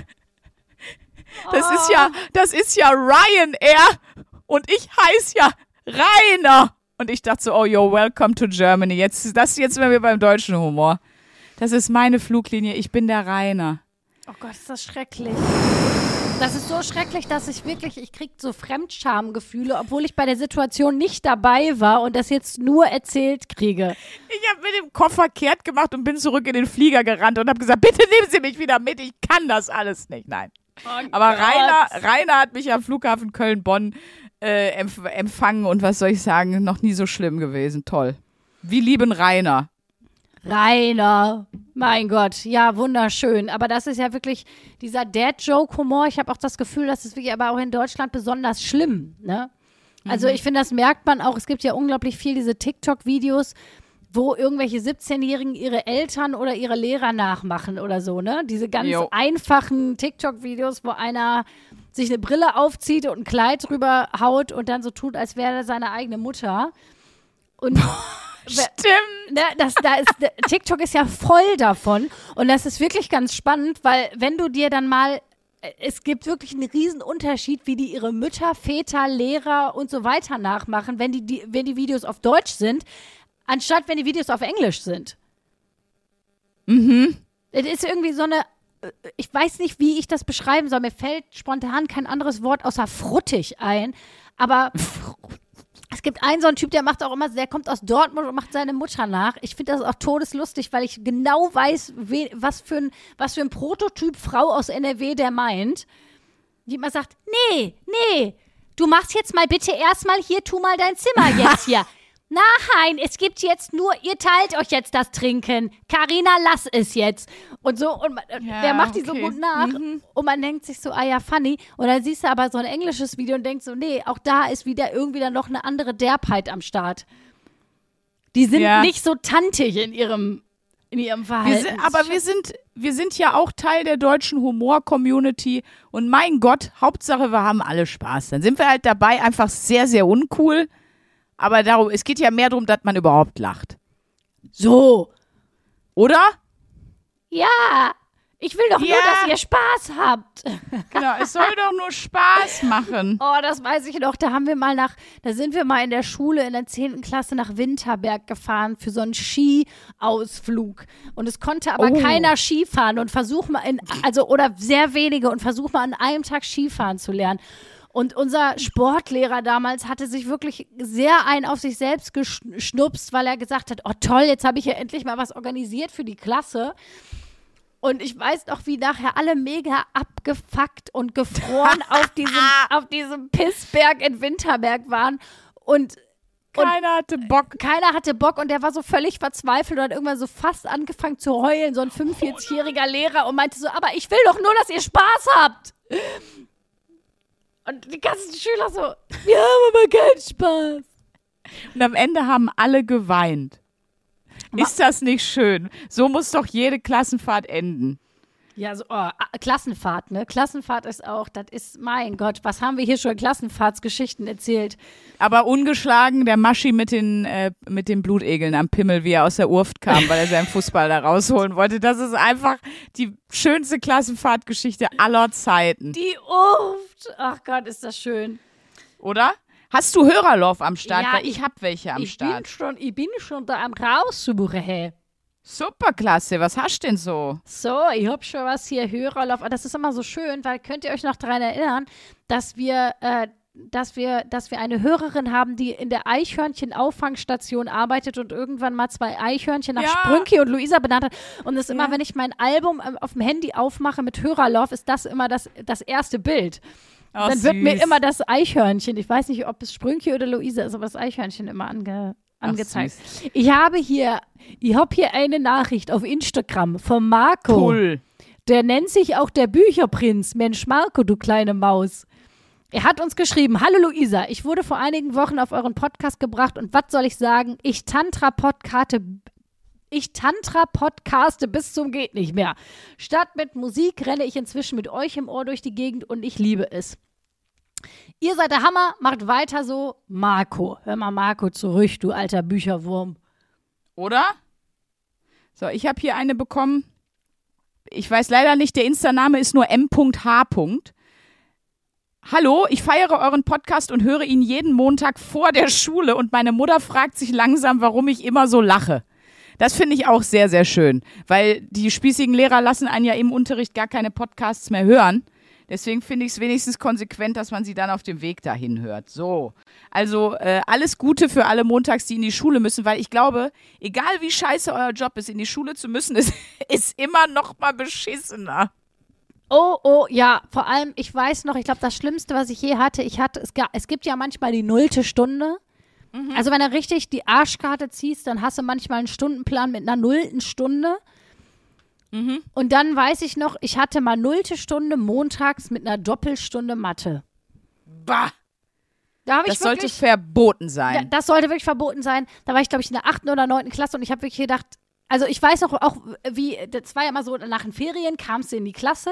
Das ist ja, das ist ja Ryanair und ich heiße ja Rainer. Und ich dachte so, oh yo, welcome to Germany. Jetzt, das jetzt sind wir beim deutschen Humor. Das ist meine Fluglinie, ich bin der Rainer. Oh Gott, ist das schrecklich. Das ist so schrecklich, dass ich wirklich, ich krieg so Fremdschamgefühle, obwohl ich bei der Situation nicht dabei war und das jetzt nur erzählt kriege. Ich habe mit dem Koffer kehrt gemacht und bin zurück in den Flieger gerannt und habe gesagt, bitte nehmen Sie mich wieder mit, ich kann das alles nicht. Nein. Aber Rainer, Rainer hat mich am Flughafen Köln-Bonn äh, empf empfangen und was soll ich sagen, noch nie so schlimm gewesen. Toll. Wir lieben Rainer. Rainer, mein Gott, ja, wunderschön. Aber das ist ja wirklich dieser Dad-Joke-Humor. Ich habe auch das Gefühl, das ist wirklich aber auch in Deutschland besonders schlimm. Ne? Also ich finde, das merkt man auch. Es gibt ja unglaublich viel diese TikTok-Videos, wo irgendwelche 17-Jährigen ihre Eltern oder ihre Lehrer nachmachen oder so, ne? Diese ganz Jo. einfachen TikTok-Videos, wo einer sich eine Brille aufzieht und ein Kleid drüber haut und dann so tut, als wäre er seine eigene Mutter. Und Stimmt. ne, das, da ist, TikTok ist ja voll davon. Und das ist wirklich ganz spannend, weil wenn du dir dann mal, äh, es gibt wirklich einen riesen Unterschied, wie die ihre Mütter, Väter, Lehrer und so weiter nachmachen, wenn die, die, wenn die Videos auf Deutsch sind, anstatt wenn die Videos auf Englisch sind. Mhm. Es ist irgendwie so eine, ich weiß nicht, wie ich das beschreiben soll. Mir fällt spontan kein anderes Wort außer fruttig ein. Aber es gibt einen so einen Typ, der macht auch immer, der kommt aus Dortmund und macht seine Mutter nach. Ich finde das auch todeslustig, weil ich genau weiß, we, was, für ein, was für ein Prototyp Frau aus NRW der meint. Die immer sagt, nee, nee, du machst jetzt mal bitte erstmal hier, tu mal dein Zimmer jetzt hier. Nein, es gibt jetzt nur, ihr teilt euch jetzt das Trinken. Karina, lass es jetzt. Und so, und man, Ja, der macht die so gut nach. Und man denkt sich so, ah ja, funny. Und dann siehst du aber so ein englisches Video und denkst so, nee, auch da ist wieder irgendwie dann noch eine andere Derbheit am Start. Die sind Ja. nicht so tantig in ihrem, in ihrem Wir Verhalten. sind, aber wir sind, wir sind ja auch Teil der deutschen Humor-Community. Und mein Gott, Hauptsache, wir haben alle Spaß. Dann sind wir halt dabei einfach sehr, sehr uncool. Aber darum, es geht ja mehr darum, dass man überhaupt lacht. so. Oder? Ja. Ich will doch nur, Ja. dass ihr Spaß habt. Genau, es soll doch nur Spaß machen. Oh, das weiß ich noch. Da haben wir mal nach, da sind wir mal in der Schule in der 10. Klasse nach Winterberg gefahren für so einen Skiausflug. Und es konnte aber Oh. keiner Skifahren und versuch mal in, also, oder sehr wenige und versuch mal an einem Tag Skifahren zu lernen. Und unser Sportlehrer damals hatte sich wirklich sehr ein auf sich selbst geschnupst, weil er gesagt hat, oh toll, jetzt habe ich ja endlich mal was organisiert für die Klasse. Und ich weiß noch, wie nachher alle mega abgefuckt und gefroren auf diesem, auf diesem Pissberg in Winterberg waren. Und Keiner hatte Bock. keiner hatte Bock und der war so völlig verzweifelt und hat irgendwann so fast angefangen zu heulen, so ein 45-jähriger Lehrer und meinte so, aber ich will doch nur, dass ihr Spaß habt. Und die ganzen Schüler so, wir haben aber keinen Spaß. Und am Ende haben alle geweint. Ist das nicht schön? So muss doch jede Klassenfahrt enden. Ja, so, oh, ah, Klassenfahrt, ne? Klassenfahrt ist auch, das ist, mein Gott, was haben wir hier schon Klassenfahrtsgeschichten erzählt? Aber ungeschlagen der Maschi mit den, äh, mit den Blutegeln am Pimmel, wie er aus der Urft kam, weil er seinen Fußball da rausholen wollte. Das ist einfach die schönste Klassenfahrtgeschichte aller Zeiten. Die Urft. Ach Gott, ist das schön. Oder? Hast du Hörerlauf am Start? Ja, Weil ich, ich- hab welche am ich Start. bin schon, ich bin schon da am raussuchen, hey. Superklasse. Was hast du denn so? So, ich hab schon was hier, Hörerlauf. Ah, Das ist immer so schön, weil könnt ihr euch noch daran erinnern, dass wir, äh, dass wir, dass wir eine Hörerin haben, die in der Eichhörnchen-Auffangstation arbeitet und irgendwann mal zwei Eichhörnchen nach Ja. Sprünki und Luisa benannt hat. Und das ist immer, Ja. wenn ich mein Album ähm, auf dem Handy aufmache mit Hörerlauf, ist das immer das, das erste Bild. Oh, Dann wird mir süß. immer das Eichhörnchen, ich weiß nicht, ob es Sprünki oder Luisa ist, aber das Eichhörnchen immer ange, Ach, angezeigt. süß. Ich habe hier, ich habe hier eine Nachricht auf Instagram von Marco. Cool. Der nennt sich auch der Bücherprinz. Mensch, Marco, du kleine Maus. Er hat uns geschrieben: Hallo Luisa, ich wurde vor einigen Wochen auf euren Podcast gebracht und was soll ich sagen? Ich Tantra-Podcaste. Ich Tantra-Podcaste bis zum geht nicht mehr. Statt mit Musik renne ich inzwischen mit euch im Ohr durch die Gegend und ich liebe es. Ihr seid der Hammer, macht weiter so. Marco, hör mal Marco zurück, du alter Bücherwurm. Oder? So, ich habe hier eine bekommen. Ich weiß leider nicht, der Insta-Name ist nur m.h. Hallo, ich feiere euren Podcast und höre ihn jeden Montag vor der Schule und meine Mutter fragt sich langsam, warum ich immer so lache. Das finde ich auch sehr, sehr schön, weil die spießigen Lehrer lassen einen ja im Unterricht gar keine Podcasts mehr hören. Deswegen finde ich es wenigstens konsequent, dass man sie dann auf dem Weg dahin hört. So, also äh, alles Gute für alle Montags, die in die Schule müssen, weil ich glaube, egal wie scheiße euer Job ist, in die Schule zu müssen, ist, ist immer noch mal beschissener. Oh, oh, ja, vor allem, ich weiß noch, ich glaube, das Schlimmste, was ich je hatte, ich hatte, es, es gibt ja manchmal die nullte Stunde. Also, wenn du richtig die Arschkarte ziehst, dann hast du manchmal einen Stundenplan mit einer nullten Stunde. Und dann weiß ich noch, ich hatte mal nullte Stunde montags mit einer Doppelstunde Mathe. Bah, Da das ich sollte wirklich, verboten da, sein. das sollte wirklich verboten sein. Da war ich, glaube ich, in der achten oder neunten Klasse und ich habe wirklich gedacht, also ich weiß noch auch, wie, das war ja immer so, nach den Ferien kamst du in die Klasse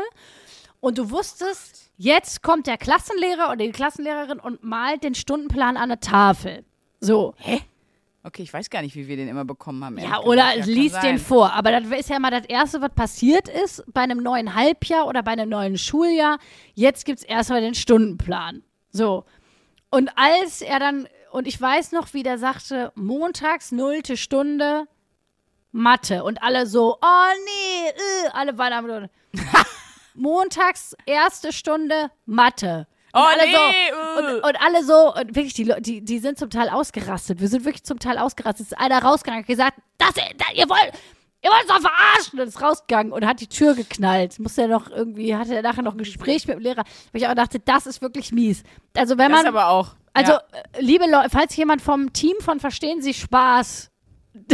und du wusstest, jetzt kommt der Klassenlehrer oder die Klassenlehrerin und malt den Stundenplan an der Tafel. So. Okay, ich weiß gar nicht, wie wir den immer bekommen haben. Ja, oder gesagt. liest den vor. Aber das ist ja mal das Erste, was passiert ist bei einem neuen Halbjahr oder bei einem neuen Schuljahr. Jetzt gibt es erstmal den Stundenplan. So. Und als er dann, und ich weiß noch, wie der sagte, montags nullte Stunde Mathe. Und alle so, oh nee, äh, alle waren am Montags erste Stunde Mathe. Und Oh alle nee, so, äh. und, und alle so, und wirklich, die, die, die sind zum Teil ausgerastet. Wir sind wirklich zum Teil ausgerastet. Es ist einer rausgegangen und gesagt, das, da, ihr wollt, ihr wollt uns doch verarschen. Und ist rausgegangen und hat die Tür geknallt. Musste er noch irgendwie, hatte er nachher noch ein Gespräch mit dem Lehrer. Wo ich auch dachte, das ist wirklich mies. Also wenn Das man, aber auch. also ja. äh, liebe Leute, falls jemand vom Team von Verstehen Sie Spaß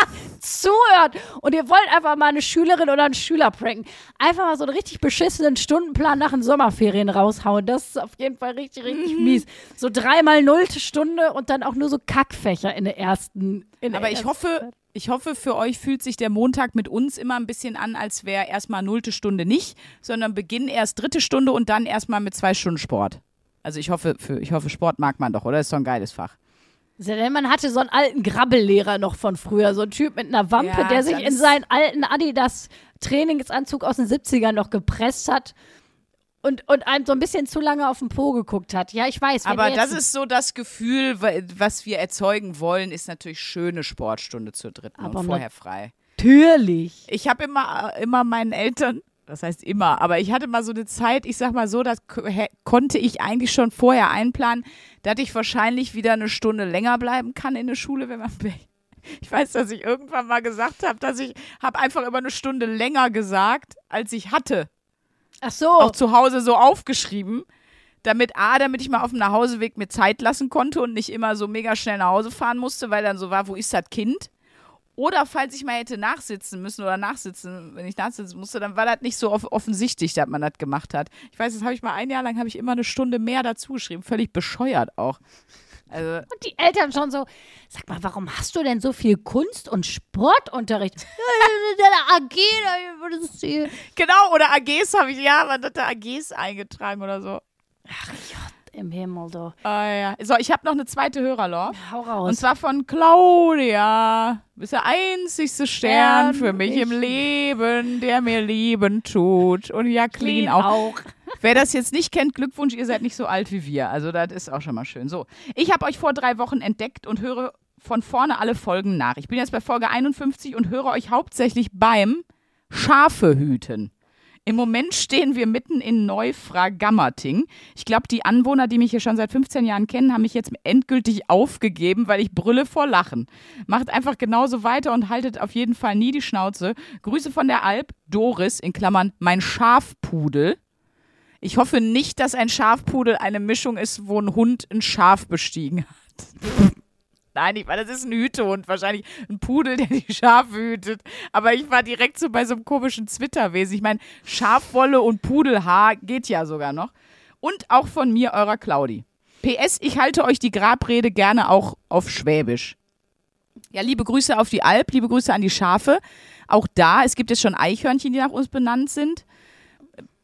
zuhört und ihr wollt einfach mal eine Schülerin oder einen Schüler pranken, einfach mal so einen richtig beschissenen Stundenplan nach den Sommerferien raushauen. Das ist auf jeden Fall richtig, richtig Mhm. mies. So dreimal nullte Stunde und dann auch nur so Kackfächer in der ersten. In der Aber ich ersten- hoffe, ich hoffe, für euch fühlt sich der Montag mit uns immer ein bisschen an, als wäre erstmal nullte Stunde nicht, sondern Beginn erst dritte Stunde und dann erstmal mit zwei Stunden Sport. Also ich hoffe, für, ich hoffe, Sport mag man doch, oder? Ist doch ein geiles Fach. Man hatte so einen alten Grabbellehrer noch von früher, so ein Typ mit einer Wampe, Ja, der sich in seinen alten Adidas Trainingsanzug aus den 70ern noch gepresst hat und, und einem so ein bisschen zu lange auf den Po geguckt hat. Ja, ich weiß. Aber das ist so das Gefühl, wa- was wir erzeugen wollen, ist natürlich schöne Sportstunde zur dritten Aber und vorher frei. natürlich. Ich habe immer, immer meinen Eltern, das heißt immer, aber ich hatte mal so eine Zeit, ich sag mal so, das konnte ich eigentlich schon vorher einplanen, dass ich wahrscheinlich wieder eine Stunde länger bleiben kann in der Schule, wenn man ich weiß, dass ich irgendwann mal gesagt habe, dass ich habe einfach immer eine Stunde länger gesagt, als ich hatte. Ach so. Auch zu Hause so aufgeschrieben, damit A, damit ich mal auf dem Nachhauseweg mir Zeit lassen konnte und nicht immer so mega schnell nach Hause fahren musste, weil dann so war, wo ist das Kind? Oder falls ich mal hätte nachsitzen müssen oder nachsitzen, wenn ich nachsitzen musste, dann war das nicht so off offensichtlich, dass man das gemacht hat. Ich weiß, das habe ich mal ein Jahr lang, habe ich immer eine Stunde mehr dazu geschrieben. Völlig bescheuert auch. Also, Und die Eltern schon so, sag mal, warum hast du denn so viel Kunst- und Sportunterricht? AG, genau, oder AGs habe ich, ja, man hat da AGs eingetragen oder so. Ach Gott im Himmel, du. Ah, ja. So, ich habe noch eine zweite Hörerlauf. Hau Und raus. zwar von Claudia. Du bist der einzigste Stern Stern, für mich ich- im Leben, der mir Leben tut. Und Jacqueline auch. auch. Wer das jetzt nicht kennt, Glückwunsch, ihr seid nicht so alt wie wir. Also das ist auch schon mal schön. So, ich habe euch vor drei Wochen entdeckt und höre von vorne alle Folgen nach. Ich bin jetzt bei Folge 51 und höre euch hauptsächlich beim Schafe hüten. Im Moment stehen wir mitten in Neufragammerting. Ich glaube, die Anwohner, die mich hier schon seit 15 Jahren kennen, haben mich jetzt endgültig aufgegeben, weil ich brülle vor Lachen. Macht einfach genauso weiter und haltet auf jeden Fall nie die Schnauze. Grüße von der Alp, Doris, in Klammern, mein Schafpudel. Ich hoffe nicht, dass ein Schafpudel eine Mischung ist, wo ein Hund ein Schaf bestiegen hat. Nein, ich war, das ist ein Hütehund, wahrscheinlich ein Pudel, der die Schafe hütet. Aber ich war direkt so bei so einem komischen Zwitterwesen. Ich meine, Schafwolle und Pudelhaar geht ja sogar noch. Und auch von mir, eurer Claudi. PS, ich halte euch die Grabrede gerne auch auf Schwäbisch. Ja, liebe Grüße auf die Alp, liebe Grüße an die Schafe. Auch da, es gibt jetzt schon Eichhörnchen, die nach uns benannt sind.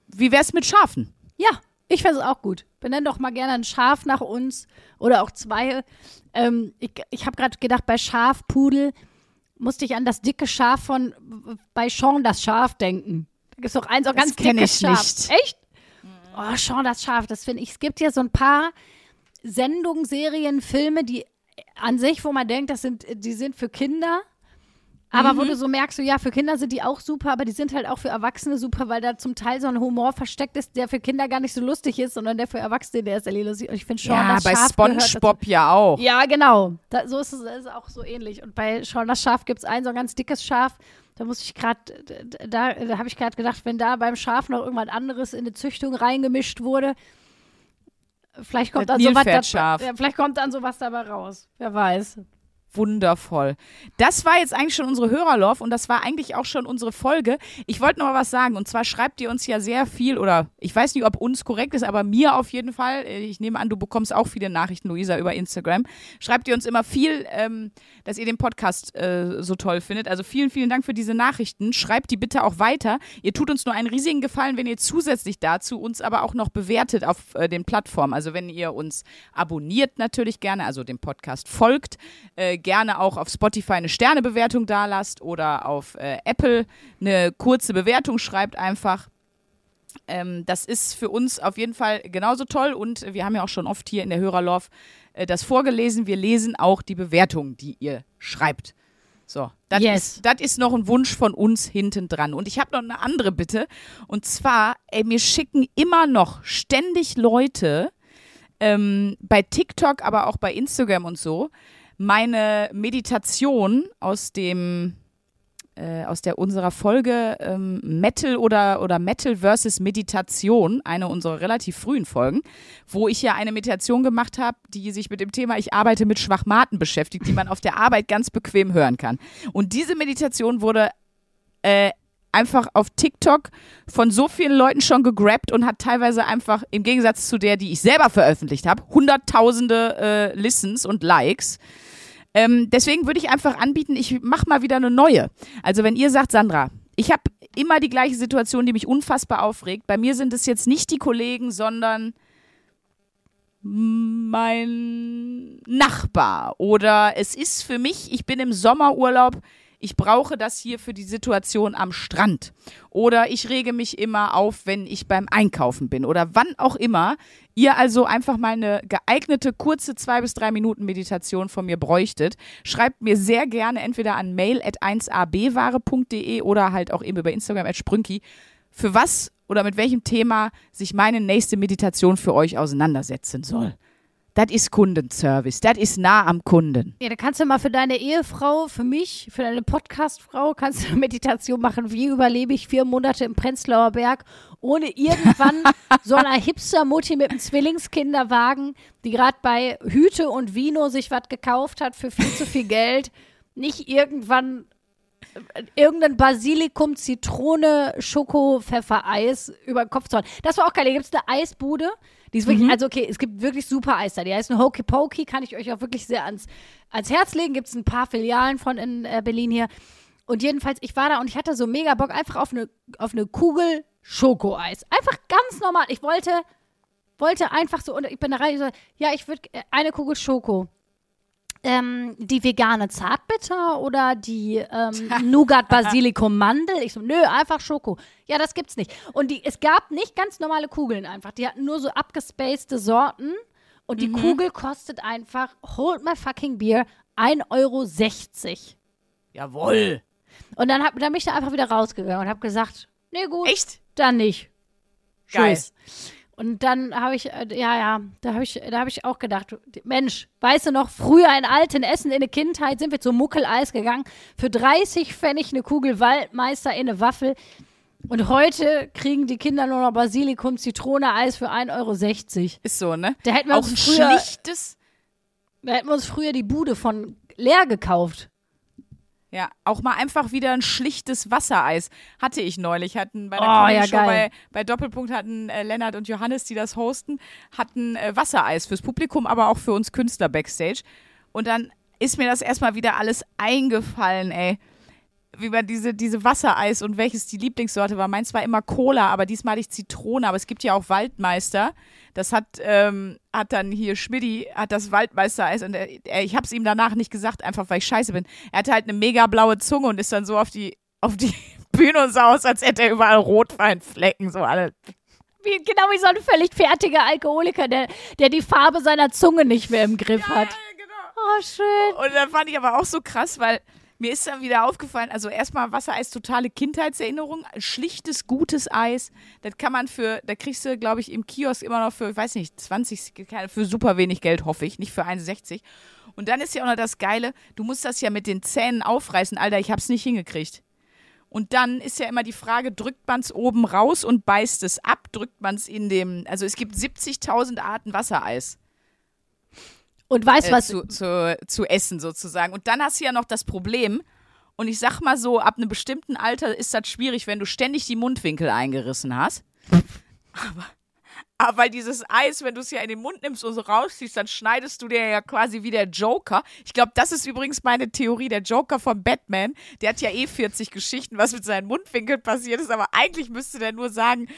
Wie wär's mit Schafen? Ja, ich fände es auch gut. Benenn doch mal gerne ein Schaf nach uns oder auch zwei. Ähm, ich ich habe gerade gedacht, bei Schafpudel musste ich an das dicke Schaf von bei Sean das Schaf denken. Da gibt es doch eins, auch ganz dickes ich Schaf. nicht. Echt? Oh, Sean das Schaf, das finde ich. Es gibt ja so ein paar Sendungen, Serien, Filme, die an sich, wo man denkt, das sind, die sind für Kinder. Aber Mhm. wo du so merkst, so ja, für Kinder sind die auch super, aber die sind halt auch für Erwachsene super, weil da zum Teil so ein Humor versteckt ist, der für Kinder gar nicht so lustig ist, sondern der für Erwachsene, der ist sehr lustig. Und ich finde Sean ja, das bei. SpongeBob ja auch. Ja, genau. Da, so ist es ist auch so ähnlich. Und bei Sean das Schaf gibt es ein so ein ganz dickes Schaf. Da muss ich gerade, da, da habe ich gerade gedacht, wenn da beim Schaf noch irgendwas anderes in eine Züchtung reingemischt wurde, vielleicht kommt Das dann sowas, ja, vielleicht kommt dann sowas dabei raus. Wer weiß. Wundervoll. Das war jetzt eigentlich schon unsere Hörerlove und das war eigentlich auch schon unsere Folge. Ich wollte noch mal was sagen und zwar schreibt ihr uns ja sehr viel oder ich weiß nicht, ob uns korrekt ist, aber mir auf jeden Fall. Ich nehme an, du bekommst auch viele Nachrichten, Luisa, über Instagram. Schreibt ihr uns immer viel, ähm, dass ihr den Podcast äh, so toll findet. Also vielen, vielen Dank für diese Nachrichten. Schreibt die bitte auch weiter. Ihr tut uns nur einen riesigen Gefallen, wenn ihr zusätzlich dazu uns aber auch noch bewertet auf äh, den Plattformen. Also wenn ihr uns abonniert natürlich gerne, also dem Podcast folgt, äh, gerne auch auf Spotify eine Sternebewertung da lasst oder auf äh, Apple eine kurze Bewertung schreibt einfach. Ähm, das ist für uns auf jeden Fall genauso toll und wir haben ja auch schon oft hier in der Hörerlove äh, das vorgelesen. Wir lesen auch die Bewertungen, die ihr schreibt. So, das Yes. ist, ist noch ein Wunsch von uns hinten dran. Und ich habe noch eine andere Bitte. Und zwar, ey, mir schicken immer noch ständig Leute ähm, bei TikTok, aber auch bei Instagram und so, meine Meditation aus dem äh, aus der unserer Folge ähm, Metal oder, oder Metal versus Meditation, eine unserer relativ frühen Folgen, wo ich ja eine Meditation gemacht habe, die sich mit dem Thema Ich arbeite mit Schwachmaten beschäftigt, die man auf der Arbeit ganz bequem hören kann. Und diese Meditation wurde äh, einfach auf TikTok von so vielen Leuten schon gegrabt und hat teilweise einfach, im Gegensatz zu der, die ich selber veröffentlicht habe, hunderttausende äh, Listens und Likes. Ähm, deswegen würde ich einfach anbieten, ich mache mal wieder eine neue. Also wenn ihr sagt, Sandra, ich habe immer die gleiche Situation, die mich unfassbar aufregt. Bei mir sind es jetzt nicht die Kollegen, sondern mein Nachbar. Oder es ist für mich, ich bin im Sommerurlaub, ich brauche das hier für die Situation am Strand. Oder ich rege mich immer auf, wenn ich beim Einkaufen bin. Oder wann auch immer ihr also einfach mal eine geeignete, kurze zwei bis drei Minuten Meditation von mir bräuchtet, schreibt mir sehr gerne entweder an mail at 1abware.de oder halt auch eben über Instagram at sprünki, für was oder mit welchem Thema sich meine nächste Meditation für euch auseinandersetzen soll. Das ist Kundenservice. Das ist nah am Kunden. Ja, da kannst du mal für deine Ehefrau, für mich, für deine Podcastfrau, kannst du eine Meditation machen. Wie überlebe ich vier Monate im Prenzlauer Berg, ohne irgendwann so einer Hipster-Mutti mit einem Zwillingskinderwagen, die gerade bei Hüte und Vino sich was gekauft hat für viel zu viel Geld, nicht irgendwann irgendein Basilikum, Zitrone, Schoko, Pfeffereis über den Kopf zu hauen. Das war auch geil. Da gibt es eine Eisbude. Die ist wirklich, also okay, es gibt wirklich super Eis da. Die heißt Hokey Pokey, kann ich euch auch wirklich sehr ans, ans Herz legen. Gibt es ein paar Filialen von in äh, Berlin hier. Und jedenfalls, ich war da und ich hatte so mega Bock einfach auf eine, auf eine Kugel Schokoeis. Einfach ganz normal. Ich wollte, wollte einfach so, und ich bin da rein, ich so, ja, ich würde eine Kugel Schoko. Ähm, die vegane Zartbitter oder die ähm, Nougat Basilikum Mandel. Ich so, nö, einfach Schoko. Ja, das gibt's nicht. Und die, es gab nicht ganz normale Kugeln einfach. Die hatten nur so abgespacede Sorten. Und die Kugel kostet einfach, hold my fucking beer, 1,60 Euro. Jawohl. Und dann, hab, dann bin ich da einfach wieder rausgegangen und habe gesagt, nee, gut, Echt? dann nicht. Geil. Tschüss. Und dann habe ich, äh, ja, ja, da habe ich, da habe ich auch gedacht, Mensch, weißt du noch, früher in alten Essen in der Kindheit sind wir zum Muckeleis gegangen, für 30 Pfennig eine Kugel Waldmeister in eine Waffel. Und heute kriegen die Kinder nur noch Basilikum, Zitrone, Eis für 1,60 Euro. Ist so, ne? Da hätten wir Auch uns früher, schlichtes, da hätten wir uns früher die Bude von leer gekauft. Ja, auch mal einfach wieder ein schlichtes Wassereis. Hatte ich neulich, hatten bei der Oh, Comedy ja, Show bei, bei Doppelpunkt hatten äh, Lennart und Johannes, die das hosten, hatten äh, Wassereis fürs Publikum, aber auch für uns Künstler backstage. Und dann ist mir das erstmal wieder alles eingefallen, ey. Wie man diese, diese Wassereis und welches die Lieblingssorte war. Meins war immer Cola, aber diesmal hatte ich Zitrone. Aber es gibt ja auch Waldmeister. Das hat, ähm, hat dann hier Schmidti, hat das Waldmeistereis und er, er, ich hab's ihm danach nicht gesagt, einfach weil ich scheiße bin. Er hatte halt eine mega blaue Zunge und ist dann so auf die, auf die Bühne und sah aus, als hätte er überall Rotweinflecken, so alle. Wie, genau wie so ein völlig fertiger Alkoholiker, der, der die Farbe seiner Zunge nicht mehr im Griff hat. genau. Oh, schön. Und dann fand ich aber auch so krass, weil mir ist dann wieder aufgefallen, also erstmal Wassereis, totale Kindheitserinnerung, schlichtes, gutes Eis. Das kann man für, da kriegst du, glaube ich, im Kiosk immer noch für, ich weiß nicht, 20, keine- für super wenig Geld, hoffe ich, nicht für 1,60. Und dann ist ja auch noch das Geile, du musst das ja mit den Zähnen aufreißen. Alter, ich hab's nicht hingekriegt. Und dann ist ja immer die Frage, drückt man es oben raus und beißt es ab, drückt man es in dem, also es gibt 70.000 Arten Wassereis Und weißt äh, was? zu, zu, zu essen sozusagen. Und dann hast du ja noch das Problem, und ich sag mal so, ab einem bestimmten Alter ist das schwierig, wenn du ständig die Mundwinkel eingerissen hast. Aber, aber weil dieses Eis, wenn du es ja in den Mund nimmst und so rausziehst, dann schneidest du dir ja quasi wie der Joker. Ich glaube, das ist übrigens meine Theorie. Der Joker von Batman, der hat ja eh 40 Geschichten, was mit seinen Mundwinkeln passiert ist, aber eigentlich müsste der nur sagen,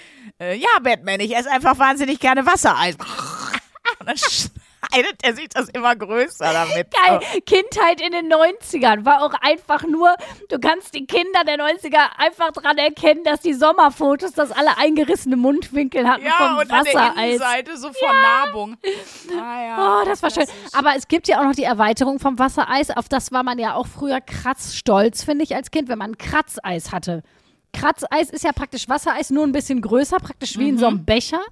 äh, ja, Batman, ich esse einfach wahnsinnig gerne Wassereis. Und dann schneidet er sich das immer größer damit. Geil, Kindheit in den 90ern war auch einfach nur, du kannst die Kinder der 90er einfach dran erkennen, dass die Sommerfotos, dass alle eingerissene Mundwinkel hatten Ja, vom und an der Wassereis. Innenseite so Vernarbung. Ah, ja. Oh, das war schön. Aber es gibt ja auch noch die Erweiterung vom Wassereis. Auf das war man ja auch früher kratzstolz, finde ich, als Kind, wenn man Kratzeis hatte. Kratzeis ist ja praktisch Wassereis, nur ein bisschen größer, praktisch wie in so einem Becher.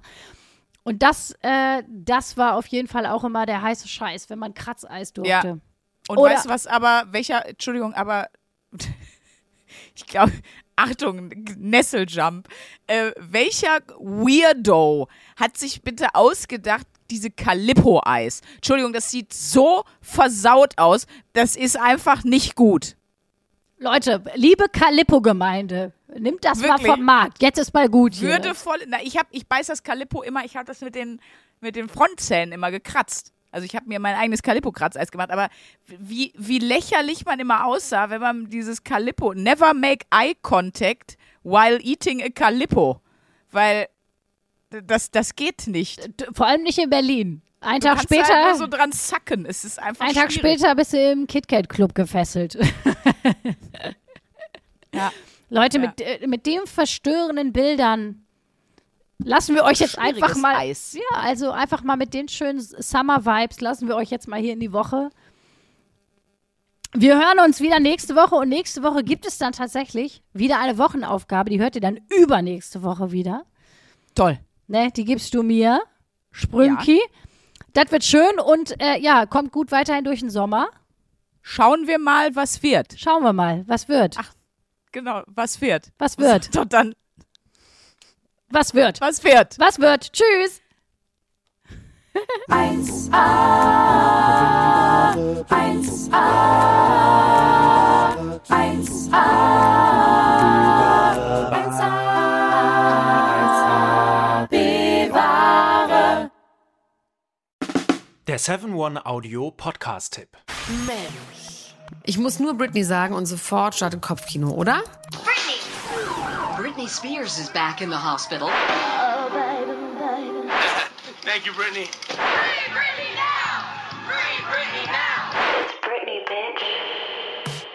Und das, äh, das war auf jeden Fall auch immer der heiße Scheiß, wenn man Kratzeis durfte. Ja. Und Oder- weißt du was, aber welcher, Entschuldigung, aber ich glaube, Achtung, Nesseljump. Äh, welcher Weirdo hat sich bitte ausgedacht, diese Calippo-Eis? Entschuldigung, das sieht so versaut aus. Das ist einfach nicht gut. Leute, liebe Calippo-Gemeinde, nimmt das Wirklich? mal vom Markt. Jetzt ist mal gut hier. Würdevoll. Na, ich hab, ich beiß das Calippo immer, ich habe das mit den, mit den Frontzähnen immer gekratzt. Also ich habe mir mein eigenes Calippo-Kratzeis gemacht, aber wie, wie lächerlich man immer aussah, wenn man dieses Calippo, never make eye contact while eating a Calippo. Weil das, das geht nicht. Vor allem nicht in Berlin. Ein Tag später, nur so dran zacken. Es ist einfach ein Tag schwierig. später bist du im KitKat Club gefesselt. Ja. Leute, Ja. mit, äh, mit den verstörenden Bildern lassen wir euch jetzt einfach mal. Eis. Ja, also einfach mal mit den schönen Summer Vibes lassen wir euch jetzt mal hier in die Woche. Wir hören uns wieder nächste Woche und nächste Woche gibt es dann tatsächlich wieder eine Wochenaufgabe. Die hört ihr dann übernächste Woche wieder. Toll. Ne, die gibst du mir, Sprünki. Das wird schön und äh, ja, kommt gut weiterhin durch den Sommer. Schauen wir mal, was wird. Schauen wir mal, was wird. Ach. Genau, was wird. Was wird? Doch dann, Was wird? was wird. Was wird? Tschüss. 1A, 1A, 1A, 1A, Der 7-One-Audio-Podcast-Tipp. Mensch. Ich muss nur Britney sagen und sofort startet Kopfkino, oder? Britney Spears is back in the hospital. Thank you, Brittany. Free Britney now! Free Britney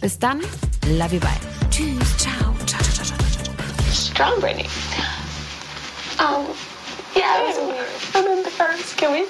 Bis dann, love you, bye. Tschüss, ciao, ciao, ciao, ciao, ciao, ciao. Strong Brittany. Um, yeah, it was weird. The first, can we